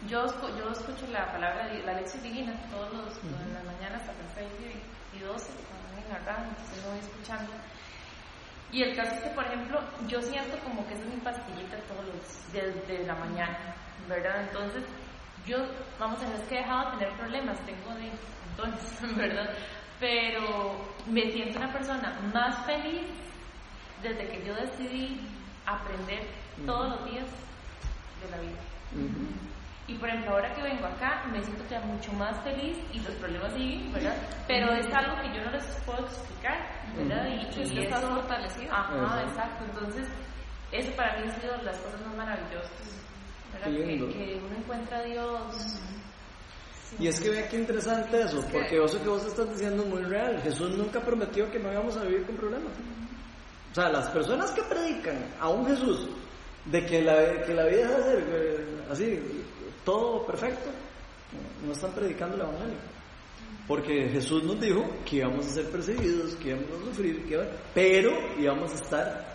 yo, yo escucho la palabra, de- la lección divina todos los, en las mañanas hasta las 6 y, y 12, cuando vengo acá, entonces lo voy escuchando. Y el caso es que, por ejemplo, yo siento como que esa es mi pastillita todos los desde la mañana, ¿verdad? Entonces, yo, vamos a ver, es que he dejado de tener problemas, tengo de entonces, ¿verdad? Pero me siento una persona más feliz desde que yo decidí aprender todos los días de la vida. Y por ejemplo, ahora que vengo acá, me siento ya mucho más feliz y los problemas siguen, ¿verdad? Pero es algo que yo no les puedo explicar, ¿verdad? Y, Sí, es que estás eso- fortalecido. Ajá, Exacto. Entonces, eso para mí ha sido las cosas más maravillosas, ¿verdad? Que, que uno encuentra a Dios. Y es que vea qué interesante eso, porque eso que vos estás diciendo es muy real. Jesús nunca prometió que no íbamos a vivir con problemas. O sea, las personas que predican a un Jesús de que la, que la vida ser eh, así, todo perfecto, no están predicando el Evangelio. Porque Jesús nos dijo que íbamos a ser perseguidos, que íbamos a sufrir, que iba- pero íbamos a estar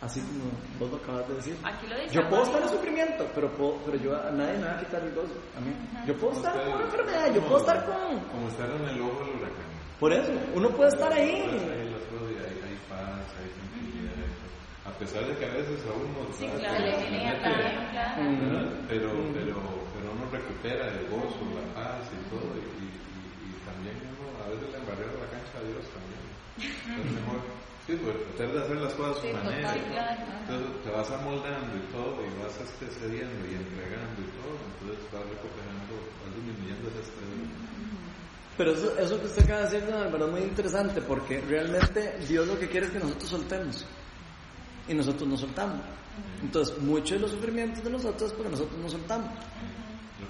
así como vos lo acabas de decir. Aquí lo dice. Yo puedo estar en sufrimiento, pero, puedo, pero yo, a nadie me va a quitar el gozo. A mí. Yo puedo estar con una enfermedad, yo puedo estar con... Como estar en el ojo del huracán. Por eso, uno puede estar ahí. hay, paz, hay tranquilidad. A pesar de que a veces a uno Sí, claro, pero, pero uno recupera el gozo, la paz y todo. Y, y, y- también uno a veces le embarrera la cancha a Dios también. Es mejor. Sí, pues tratar de hacer las cosas a su Sí, manera. Entonces te vas amoldando y todo, y vas este, cediendo y entregando y todo, entonces vas recuperando, vas disminuyendo ese estrés. Pero eso, eso que usted acaba de decir, don Álvaro, es muy interesante porque realmente Dios lo que quiere es que nosotros soltemos. Y nosotros no soltamos. Entonces, muchos de los sufrimientos de nosotros es porque nosotros no soltamos.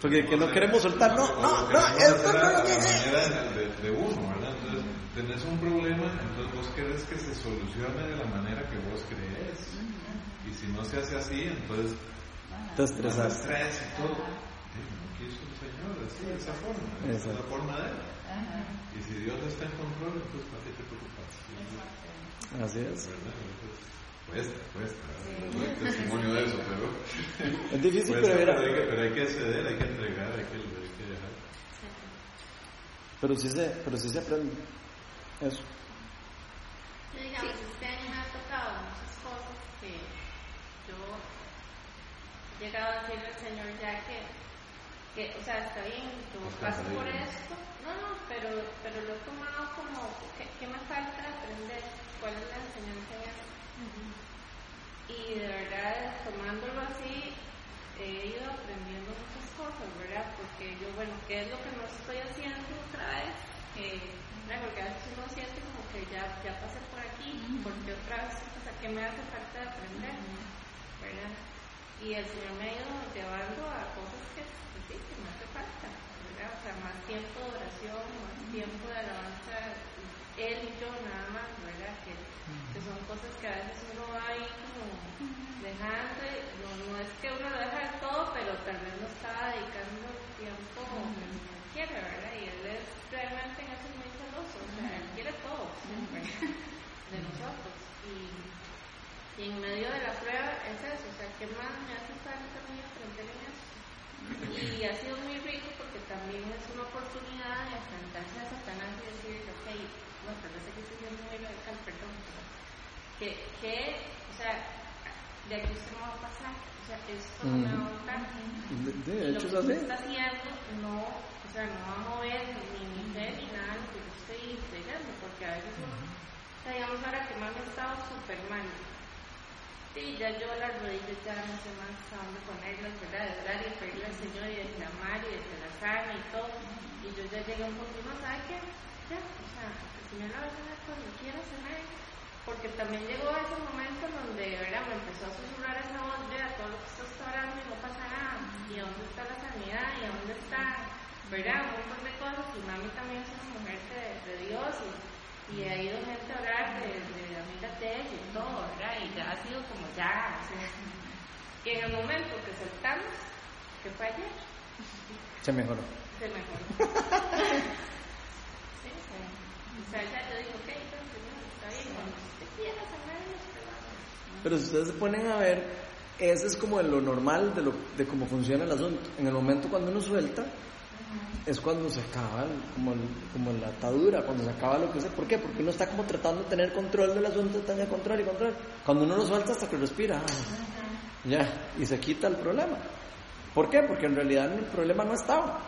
Porque que no queremos soltar, no, no, que no, esto no lo manera de, de uno, ¿verdad? Entonces, tenés un problema, entonces vos querés que se solucione de la manera que vos crees. Y si no se hace así, entonces Te estresas. estrés y todo. Sí, no quiso el Señor, así, de esa forma. Esa es la forma de él. Y si Dios está en control, entonces ¿para qué te preocupas? Así es. ¿Verdad? Entonces, cuesta, cuesta. No doy testimonio de eso, pero... Es difícil, cuesta, pero, pero, hay que, pero hay que ceder, hay que entregar, hay que, hay que dejar. pero, sí se, pero sí se aprende. Eso. Yo, digamos, este año me ha tocado muchas cosas que yo he llegado a decirle al Señor ya que, que o sea, está bien, yo paso por esto. No, no, pero, pero lo he tomado como, ¿qué, qué me falta aprender? ¿Cuál es la enseñanza en esto? Y de verdad, tomándolo así, he ido aprendiendo muchas cosas, ¿verdad? Porque yo, bueno, ¿qué es lo que no estoy haciendo otra vez? ¿verdad? Porque a veces uno siente como que ya, ya pasé por aquí, porque otra vez, o sea, ¿qué me hace falta de aprender? ¿Verdad? Y el Señor me ha ido llevando a cosas que, que sí, que me hace falta, ¿verdad? O sea, más tiempo de oración, más tiempo de alabanza, él y yo nada más, ¿verdad? Que, que son cosas que a veces uno va ahí no, no es que uno lo deja de todo, pero tal vez no está dedicando tiempo que uno quiere, ¿verdad? Y él es realmente en eso muy celoso, o sea, él quiere todo siempre de nosotros. Y, y en medio de la prueba es eso, o sea, ¿qué más me hace falta a mí aprender en eso? Y ha sido muy rico porque también es una oportunidad de enfrentarse a Satanás y decir, ok, no, tal vez aquí estoy siendo muy radical, perdón, pero que, que, o sea, de aquí usted no va a pasar, o sea, esto no me va a. De, de hecho, lo que usted está haciendo no, o sea, no va a mover ni mi fe ni nada de lo que yo estoy creyendo, porque a veces uno, o sea, digamos ahora que me he estado súper mal, Sí, ya yo las rodillas ya no sé más a dónde ponerlas, ¿verdad? De orar y pedirle al Señor y de clamar y de que la sana y todo. Y yo ya llegué a un punto, no, ¿sabe qué? Ya, o sea, el Señor a sanar cuando quiera sanar. Porque también llegó ese momento en donde, ¿verdad? Me empezó a susurrar esa voz, vea, todo lo que usted está orando y no pasa nada. ¿Y dónde está la sanidad? ¿Y a dónde está, verdad? Un montón de cosas. Y mami también es una mujer de, de Dios y y ha ido gente a hablar de, de amiga de ella y todo, ¿verdad? Y ya ha sido como ya, o sea, que en el momento que soltamos, que fue ayer, Se mejoró. se mejoró. sí, sí. O sea, ya yo digo, ok, entonces, está bien, cuando Pero si ustedes se ponen a ver, ese es como lo normal de, lo, de cómo funciona el asunto. En el momento cuando uno suelta, es cuando se acaba como, el- como la atadura, cuando se acaba lo que sea. ¿Por qué? Porque uno está como tratando de tener control del asunto, tener control y control. Cuando uno lo suelta hasta que respira, ya, y se quita el problema. ¿Por qué? Porque en realidad el problema no estaba.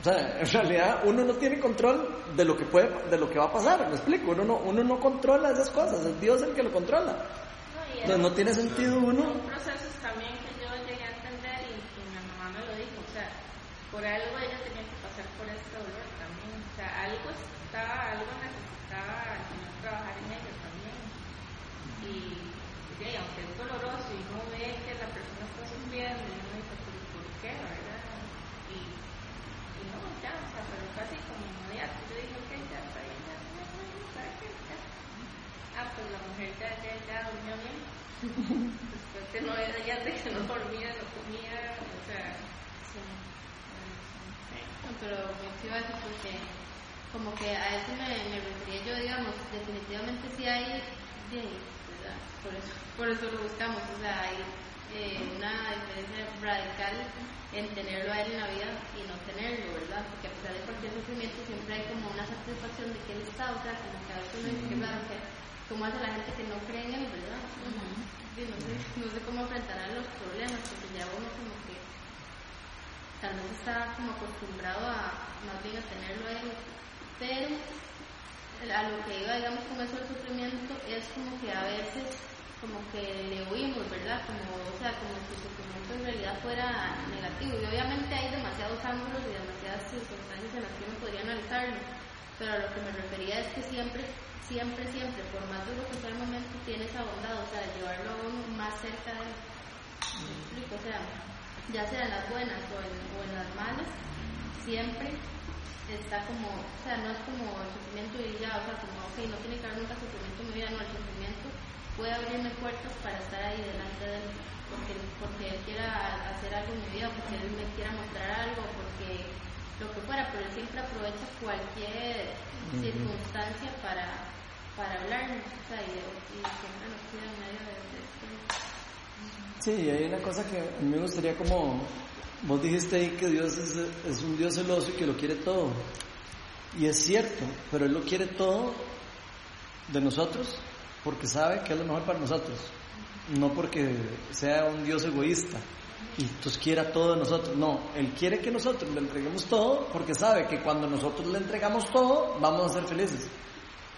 O sea, en realidad uno no tiene control de lo que puede, de lo que va a pasar. ¿Me explico? Uno no, uno no controla esas cosas. Es Dios el que lo controla. No, Entonces no tiene sentido uno. Procesos también que yo llegué a entender y, y mi mamá me lo dijo, o sea, por algo ella tenía que pasar por este dolor también, o sea, algo estaba, algo necesitaba el Señor trabajar en ella también. Y, y de ahí, aunque es doloroso y uno ve que la persona está sufriendo, y uno dice, pero ¿por qué, verdad? Y, y no, ya, o sea, pero casi como inmediato, yo dije, ok, ya está bien, ya, ya, ya, ya, ¿sabe qué? Ya. Ah, pues la mujer ya, ya, ya durmió bien. Después de nueve días de que no dormía, no comía, o sea, sí. sí. No, eso porque como que a eso me, me refería yo, digamos, definitivamente sí hay, sí, ¿verdad? Por eso, por eso lo buscamos, o sea, hay eh, una diferencia radical en tenerlo a él en la vida y no tenerlo, ¿verdad? Porque a pesar de cualquier sufrimiento siempre hay como una satisfacción de que él está, o sea, como que a veces uno dice que raro que cómo hace la gente que no cree en él, ¿verdad? Sí, no, sé, no sé cómo enfrentarán los problemas, porque ya uno como que tal vez está como acostumbrado a más bien a tenerlo a él, pero a lo que iba, digamos, con eso del sufrimiento es como que a veces como que le oímos, ¿verdad? Como, o sea, como si el sufrimiento en realidad fuera negativo. Y obviamente hay demasiados ángulos y demasiadas circunstancias en las que uno podría analizarlo, pero a lo que me refería es que siempre, siempre, siempre, por más duro que sea el momento, tiene esa bondad, o sea, de llevarlo más cerca de. ¿Me explico? O sea, ya sea en las buenas o en, o en las malas, siempre está como, o sea, no es como el sufrimiento y ya, o sea, como, ok, no tiene que haber nunca sufrimiento en mi vida, no, el sufrimiento puede abrirme puertas para estar ahí delante de él, porque, porque él quiera hacer algo en mi vida, porque él me quiera mostrar algo, porque lo que fuera, pero él siempre aprovecha cualquier circunstancia para, para hablarnos, o sea, y, y siempre nos cuida en medio de. Sí, hay una cosa que a mí me gustaría como, vos dijiste ahí que Dios es, es un Dios celoso y que lo quiere todo. Y es cierto, pero Él lo quiere todo de nosotros porque sabe que es lo mejor para nosotros, no porque sea un Dios egoísta y entonces quiera todo de nosotros. No, Él quiere que nosotros le entreguemos todo porque sabe que cuando nosotros le entregamos todo, vamos a ser felices.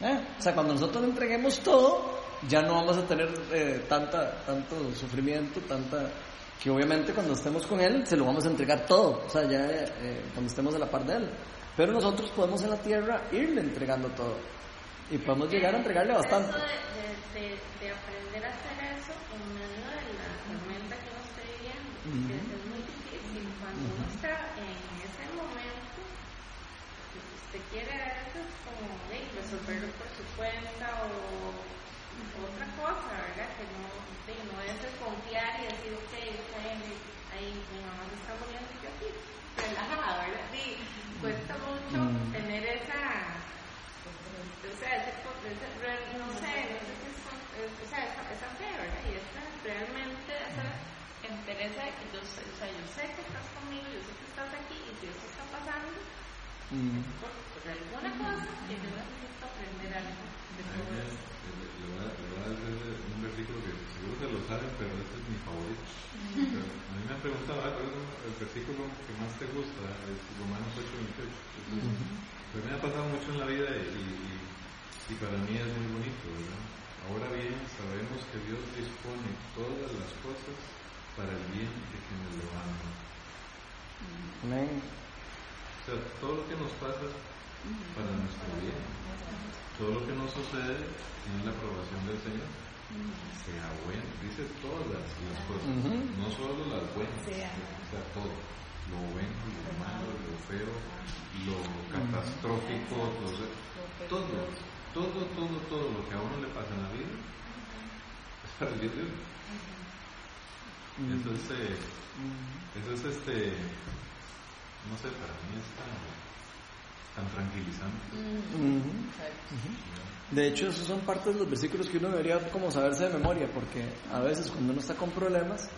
¿Eh? O sea, cuando nosotros le entreguemos todo, ya no vamos a tener eh, tanta, tanto sufrimiento, tanta que obviamente cuando estemos con Él se lo vamos a entregar todo, o sea, ya eh, cuando estemos a la par de Él. Pero nosotros podemos en la tierra irle entregando todo y podemos llegar a entregarle bastante. De, de, de, de aprender a hacer eso en medio de la tormenta que uno esté viviendo, porque Ujú. es muy difícil. Cuando uno está en ese momento, usted quiere eso como de resolverlo por su cuenta o otra cosa, ¿verdad? Que no, sí, no es confiar y decir, ok, está bien, ahí mi mamá se está muriendo y yo aquí, relajada, ¿verdad? Sí, cuesta mucho Mm. tener esa, o sea, ese, ese- no sé, no sé qué son, eh, o sea, esa, esa fe, ¿verdad? Y esa, realmente esa entereza de que yo sé, o sea, yo sé que estás conmigo, yo sé que estás aquí y si esto está pasando, Mm. por, por alguna cosa que yo necesito aprender algo de le voy a- hacer un versículo que seguro que lo saben, pero este es mi favorito. Pero a mí me han preguntado, ah, ¿cuál es el versículo que más te gusta? Es Romanos 8, 28. Entonces, pues me ha pasado mucho en la vida y- y para mí es muy bonito, ¿verdad? Ahora bien, sabemos que Dios dispone todas las cosas para el bien de quienes lo aman. Amén. O sea, todo lo que nos pasa es para nuestro bien. Todo lo que nos sucede tiene la aprobación del Señor. Sea bueno, dice todas las cosas, no solo las buenas, Sea. o sea, todo. Lo bueno, lo malo, lo feo, lo catastrófico, lo todo, todo, todo, todo lo que a uno le pasa en la vida es para el bien de uno. Eso es, eh, eso es este, no sé, para mí es tan, tan tranquilizante. Mm. De hecho, esos son partes de los versículos que uno debería como saberse de memoria, porque a veces cuando uno está con problemas,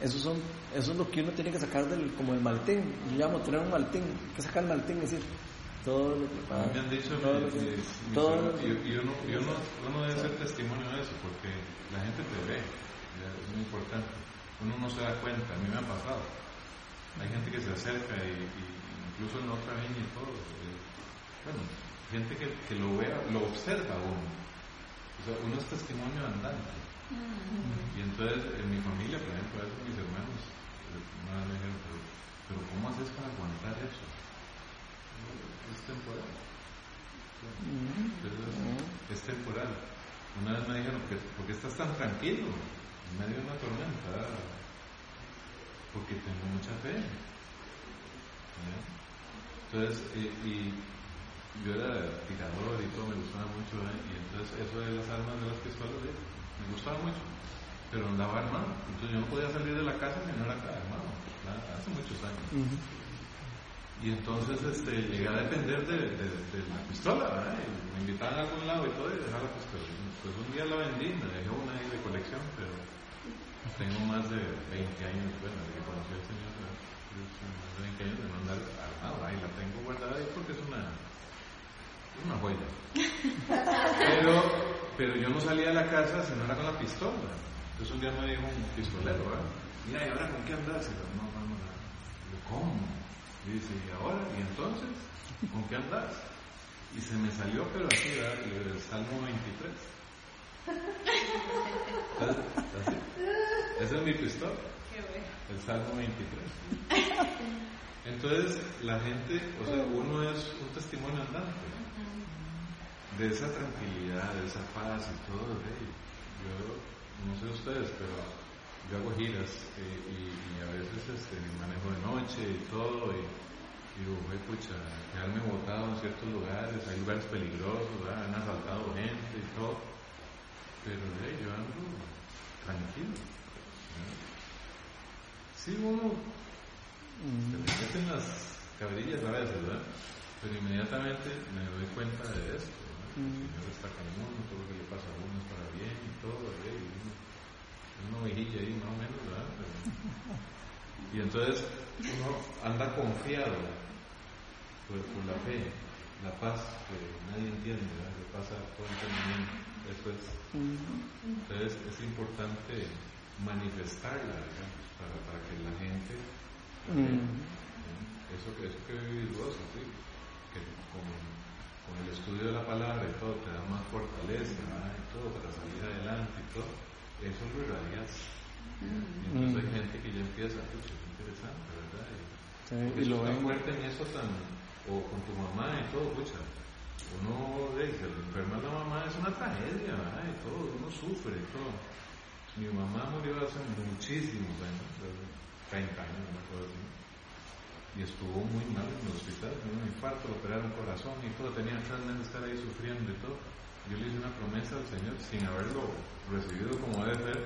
eso, son, eso es lo que uno tiene que sacar del, como el maltín. Yo llamo tener un maltín, hay que sacar el maltín y decir todo lo que pasa. mí me han dicho, todo mi- lo que- mis- mis todo hermanos, lo que- y, y uno, y uno, uno debe ser testimonio de eso, porque la gente te ve, es muy importante. Uno no se da cuenta, a mí me ha pasado. Hay gente que se acerca y, y- incluso otra viña y todo. eh, bueno, gente que, que lo vea, lo observa uno. O sea, uno es testimonio andante. Y entonces, en mi familia, por ejemplo, a veces mis hermanos, eh, una vez me dijeron, pero, pero ¿cómo haces para aguantar eso? Es temporal. Entonces, es temporal. Una vez me dijeron, ¿por qué, por qué estás tan tranquilo en medio de una tormenta? "Ah, Porque tengo mucha fe. ¿Ya? Entonces, y, y yo era tirador y todo, me gustaba mucho, ¿eh? y entonces eso de las armas de las pistolas, ¿eh? me gustaba mucho, pero andaba armado, entonces yo no podía salir de la casa si no era armado, ¿verdad? hace muchos años. Y entonces este, llegué a depender de, de, de la pistola, ¿verdad? Y me invitaban a algún lado y todo y dejaba la pistola. Pues un día la vendí, me dejé una ahí de colección, pero tengo más de 20 años, bueno, desde que conocí al Señor, más de 20 años de no andar armado, ahí la tengo guardada ahí porque es una, una joya. Pero, pero yo no salía de la casa si no era con la pistola. Entonces un día me dijo un pistolero, ¿verdad? Mira, ¿y ahora con qué andas? Y yo, no, no, no. Yo, ¿cómo? Y dice, ¿y ahora? ¿Y entonces? ¿Con qué andas? Y se me salió, pero así, ¿verdad? El Salmo 23. Ese es mi pistola. El Salmo 23. Entonces, la gente, o sea, uno es un testimonio andante de esa tranquilidad, de esa paz y todo. Yo, no sé ustedes, pero yo hago giras eh, y, y a veces este, manejo de noche y todo. Y, y digo, "Güey, pucha, quedarme botado en ciertos lugares, hay lugares peligrosos, ¿verdad? han asaltado gente y todo. Pero eh, yo ando tranquilo. ¿verdad? Sí, uno se me meten las cabrillas a veces, ¿verdad? Pero inmediatamente me doy cuenta de esto. ¿verdad? El Señor está con uno, todo lo que le pasa a uno es para bien y todo, ¿verdad? Y uno, uno vigilla ahí más o menos, ¿verdad? Pero- y entonces uno anda confiado por, por la fe, la paz que nadie entiende, ¿verdad? Que pasa todo entendimiento. Eso es. Entonces es importante manifestarla, digamos, para, para que la gente. Eso, que- eso que vivís vos, así, que con, con el estudio de la palabra y todo te da más fortaleza ¿verdad? y todo para salir adelante y todo, eso lo irradias. Y entonces hay gente que ya empieza, pucha, es interesante, ¿verdad? Y, Sí, porque y lo ven. fuerte en eso tan, o con tu mamá y todo, pucha. Uno dice, el enfermo de la mamá es una tragedia, todo, uno sufre todo. Mi mamá murió hace muchísimos años, hace 30 años, una cosa así. y estuvo muy mal en el hospital, con un infarto, le operaron corazón y todo, tenía tres meses de estar ahí sufriendo y todo. Yo le hice una promesa al Señor sin haberlo recibido como debe ser,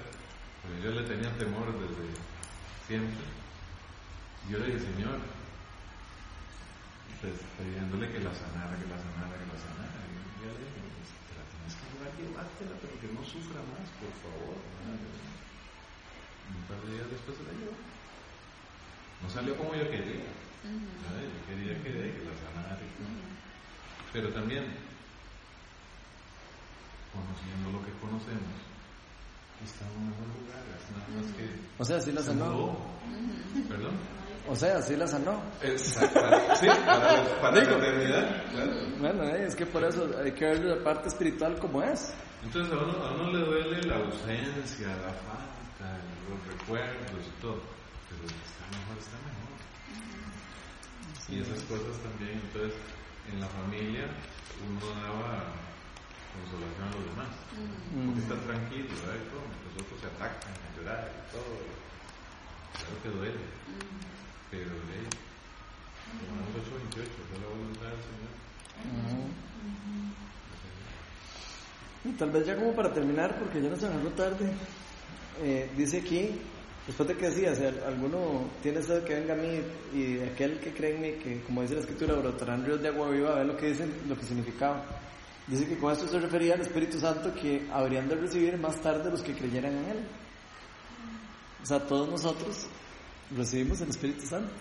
porque yo le tenía temor desde siempre. Yo le dije, Señor, pues, pidiéndole que la sanara, que la sanara, que la sanara. Y yo le dije, pues, te la tienes que jugar, llevártela, pero que no sufra más, por favor. Un par de días después se la llevó. No salió como yo quería. ¿sabes? Yo quería que, que la sanara y todo. Pero también, conociendo lo que conocemos, está en un mejor lugar. Es nada más que. O sea, sí la sanó. ¿Perdón? O sea, sí la sanó. Exacto. Sí, para, para la eternidad. Claro. Bueno, eh, es que por eso hay que ver la parte espiritual como es. Entonces a uno, a uno le duele la ausencia, la falta, los recuerdos y todo. Pero está mejor, está mejor. Y esas cosas también, entonces, en la familia uno daba consolación a los demás. Porque está tranquilo, ¿verdad? Y todo, mientras otros se atacan a llorar y todo. Claro que duele. Pero de Romanos 8, 28, fue la voluntad del Señor. Y tal vez ya como para terminar, porque ya nos agarró tarde, eh, dice aquí, después de que decía, si al- alguno tiene sed que venga a mí y aquel que cree en mí, que como dice la escritura, brotarán ríos de agua viva, a lo que dice, lo que significaba. Dice que con esto se refería al Espíritu Santo que habrían de recibir más tarde los que creyeran en Él. O sea, todos nosotros recibimos el Espíritu Santo.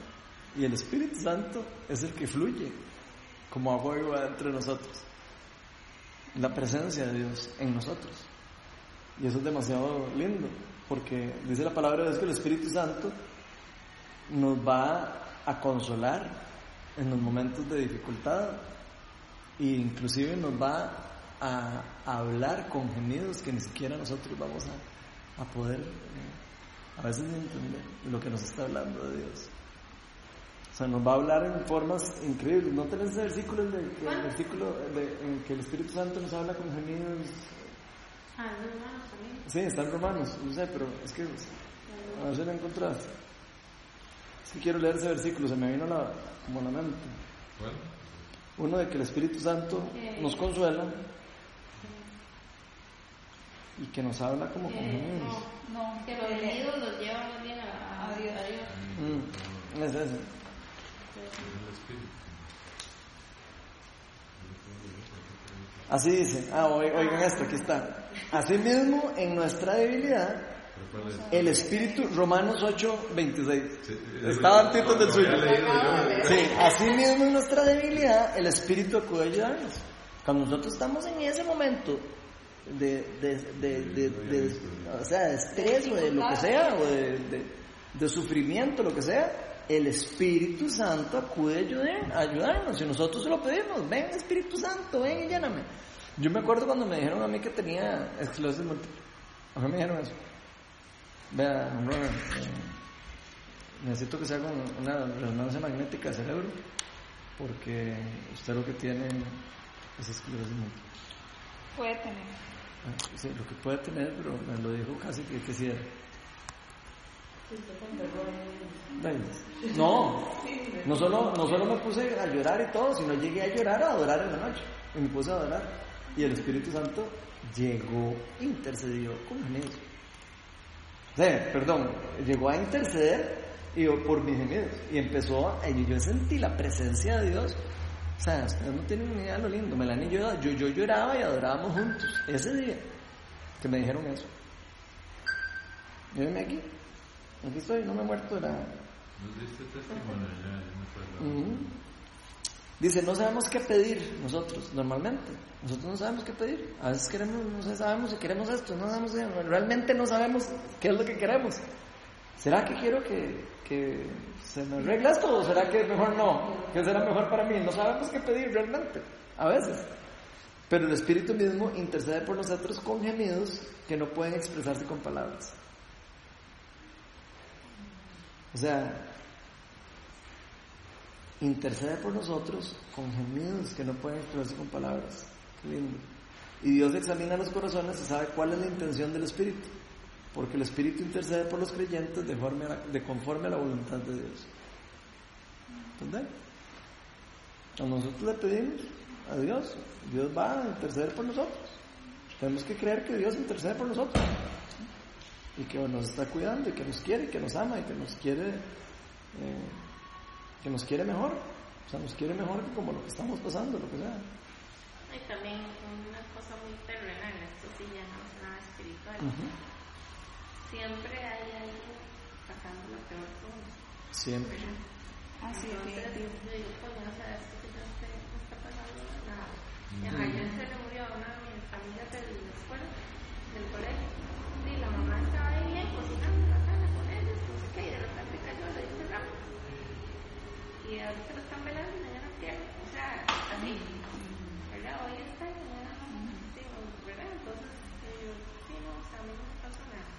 Y el Espíritu Santo es el que fluye como agua viva entre nosotros. La presencia de Dios en nosotros. Y eso es demasiado lindo, porque dice la palabra de Dios que el Espíritu Santo nos va a consolar en los momentos de dificultad e inclusive nos va a, hablar con gemidos que ni siquiera nosotros vamos a, a poder eh, a veces ni entender lo que nos está hablando de Dios. O sea, nos va a hablar en formas increíbles. ¿No tenés ese versículo, el, de- el versículo de- en que el Espíritu Santo nos habla con gemidos? Ah, no, hermanos, también. Sí, está en Romanos, no sé, pero es que a ver si lo encontraste. Es que quiero leer ese versículo, se me vino a la, como a la mente. Bueno, Uno de que el Espíritu Santo nos consuela y que nos habla como con Eh, gemidos. No, que los gemidos los llevan más bien a, Dios. a Dios. Mm, es ese. es el Espíritu. Así dice, ah, oi- oigan esto, aquí está. Asimismo, en nuestra debilidad, el Espíritu, Romanos 8, 26. Sí, Estaba del suyo. Sí, así mismo en nuestra debilidad, el Espíritu acude a ayudarnos. Cuando nosotros estamos en ese momento de, de, de, de- o sea, de estrés o de lo que sea, o de, sufrimiento, lo que sea, el Espíritu Santo acude a ayudar- a ayudarnos. Y nosotros se lo pedimos, ven Espíritu Santo, ven y lléname. Yo me acuerdo cuando me dijeron a mí que tenía esclerosis múltiple. A mí me dijeron eso. Vea, eh, necesito que se haga un- una resonancia magnética del cerebro porque usted lo que tiene es esclerosis múltiple. Puede tener. Lo que puede tener, pero me lo dijo casi que, que sí era. ¿Ves? No, no solo, no solo me puse a llorar y todo, sino llegué a llorar, a adorar en la noche. Y me puse a adorar. Y el Espíritu Santo llegó, intercedió con gemidos. Perdón, llegó a interceder y por mis gemidos. Y empezó, y yo sentí la presencia de Dios. O sea, ustedes no tienen ni idea de lo lindo. Melanie y yo, yo, yo lloraba y adorábamos juntos. Ese día que me dijeron eso. Mírenme aquí. Aquí estoy, no me he muerto. Era... Nos diste testimonio ya, yo me acuerdo. Ujú. Dice, no sabemos qué pedir nosotros, normalmente. Nosotros no sabemos qué pedir. A veces queremos, no sabemos si queremos esto, no sabemos, si- realmente no sabemos qué es lo que queremos. ¿Será que quiero que, que se me arregle esto o será que mejor no? ¿Qué será mejor para mí? No sabemos qué pedir realmente, a veces. Pero el Espíritu mismo intercede por nosotros con gemidos que no pueden expresarse con palabras. O sea, intercede por nosotros con gemidos que no pueden expresarse con palabras. Qué lindo. Y Dios examina los corazones y sabe cuál es la intención del Espíritu. Porque el Espíritu intercede por los creyentes de, forma- de conforme a la voluntad de Dios. ¿Entendés? Cuando nosotros le pedimos a Dios, Dios va a interceder por nosotros. Tenemos que creer que Dios intercede por nosotros. Y que nos está cuidando, y que nos quiere, y que nos ama, y que nos quiere, eh, que nos quiere mejor. O sea, nos quiere mejor que como lo que estamos pasando, lo que sea. Y también una cosa muy terrenal, esto sí ya no es nada espiritual. Ujú. Siempre hay alguien pasando lo peor con uno. Siempre. Así Entonces, es. yo digo, coño, o sea, esto estoy, no está pasando nada. Y ayer se le murió a una de mis amigas de la escuela, del colegio. Y la mamá estaba ahí bien cocinando la sala con ellos, no sé qué, y de repente cayó, le un derrame. Y ahorita lo están velando y mañana pierde. O sea, así. ¿Verdad? Hoy está y mañana no. Sí, ¿verdad? Entonces, eh, yo, sí, no, o sea, a mí no me pasa nada.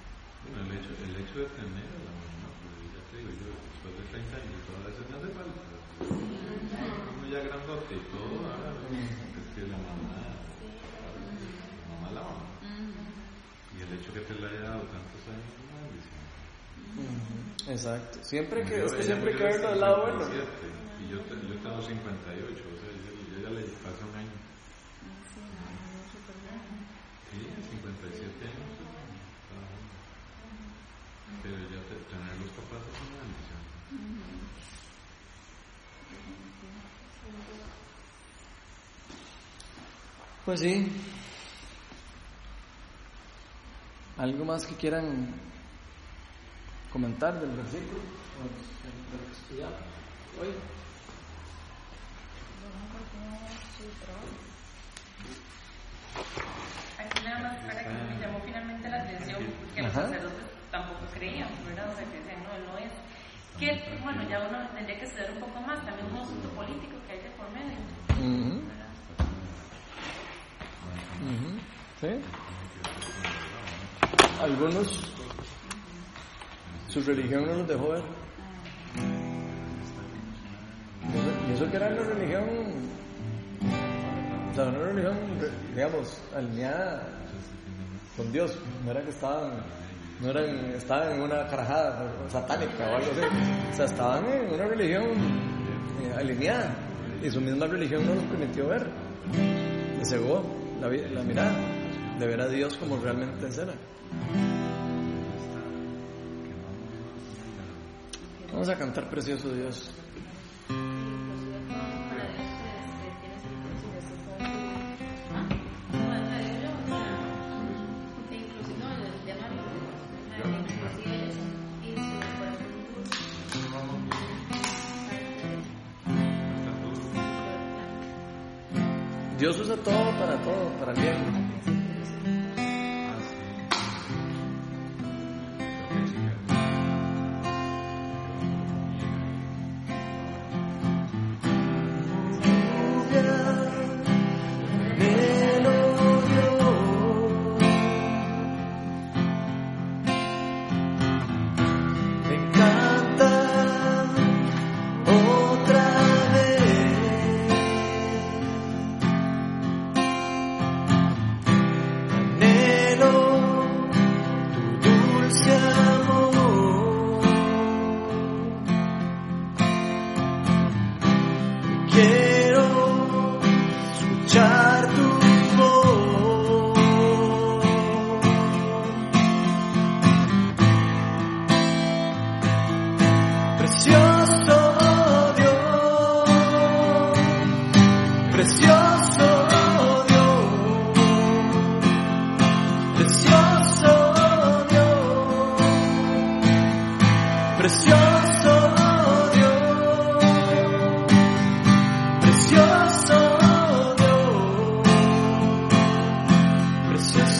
Bueno, el hecho, el hecho de tener a la mamá, pues ya te digo yo, después de 30 años, todas veces me hace falta. Uno ya grandote y todo, ahora, es que la mamá, la mamá la mamá. Y el hecho que te la haya dado tantos años, es una bendición. Exacto. Siempre que, es que siempre que verlo a del lado bueno. 57, Y yo, yo tengo 58, o sea, yo, yo ya le pasé un año. Sí, 57 años. Pero ya te- tener los papás es una bendición. Pues sí. ¿Algo más que quieran comentar del versículo? O de- lo que hoy. Aquí nada más para que me llamó finalmente la atención que los Ajá. sacerdotes creían, ¿verdad? O sea, que decían, no, él no es. Que, bueno, ya uno tendría que estudiar un poco más, también un asunto político que hay de por medio, Ujú, ¿verdad? ujú, ¿Sí? Algunos, su religión no los dejó ver. Y eso- Y eso que era una religión, o sea, una religión, digamos, alineada con Dios. No era que estaban, no eran, estaban en una carajada satánica o algo así. O sea, estaban en una religión eh, alineada. Y su misma religión no los permitió ver. Les cegó la mirada de ver a Dios como realmente era. Vamos a cantar Precioso Dios.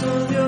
So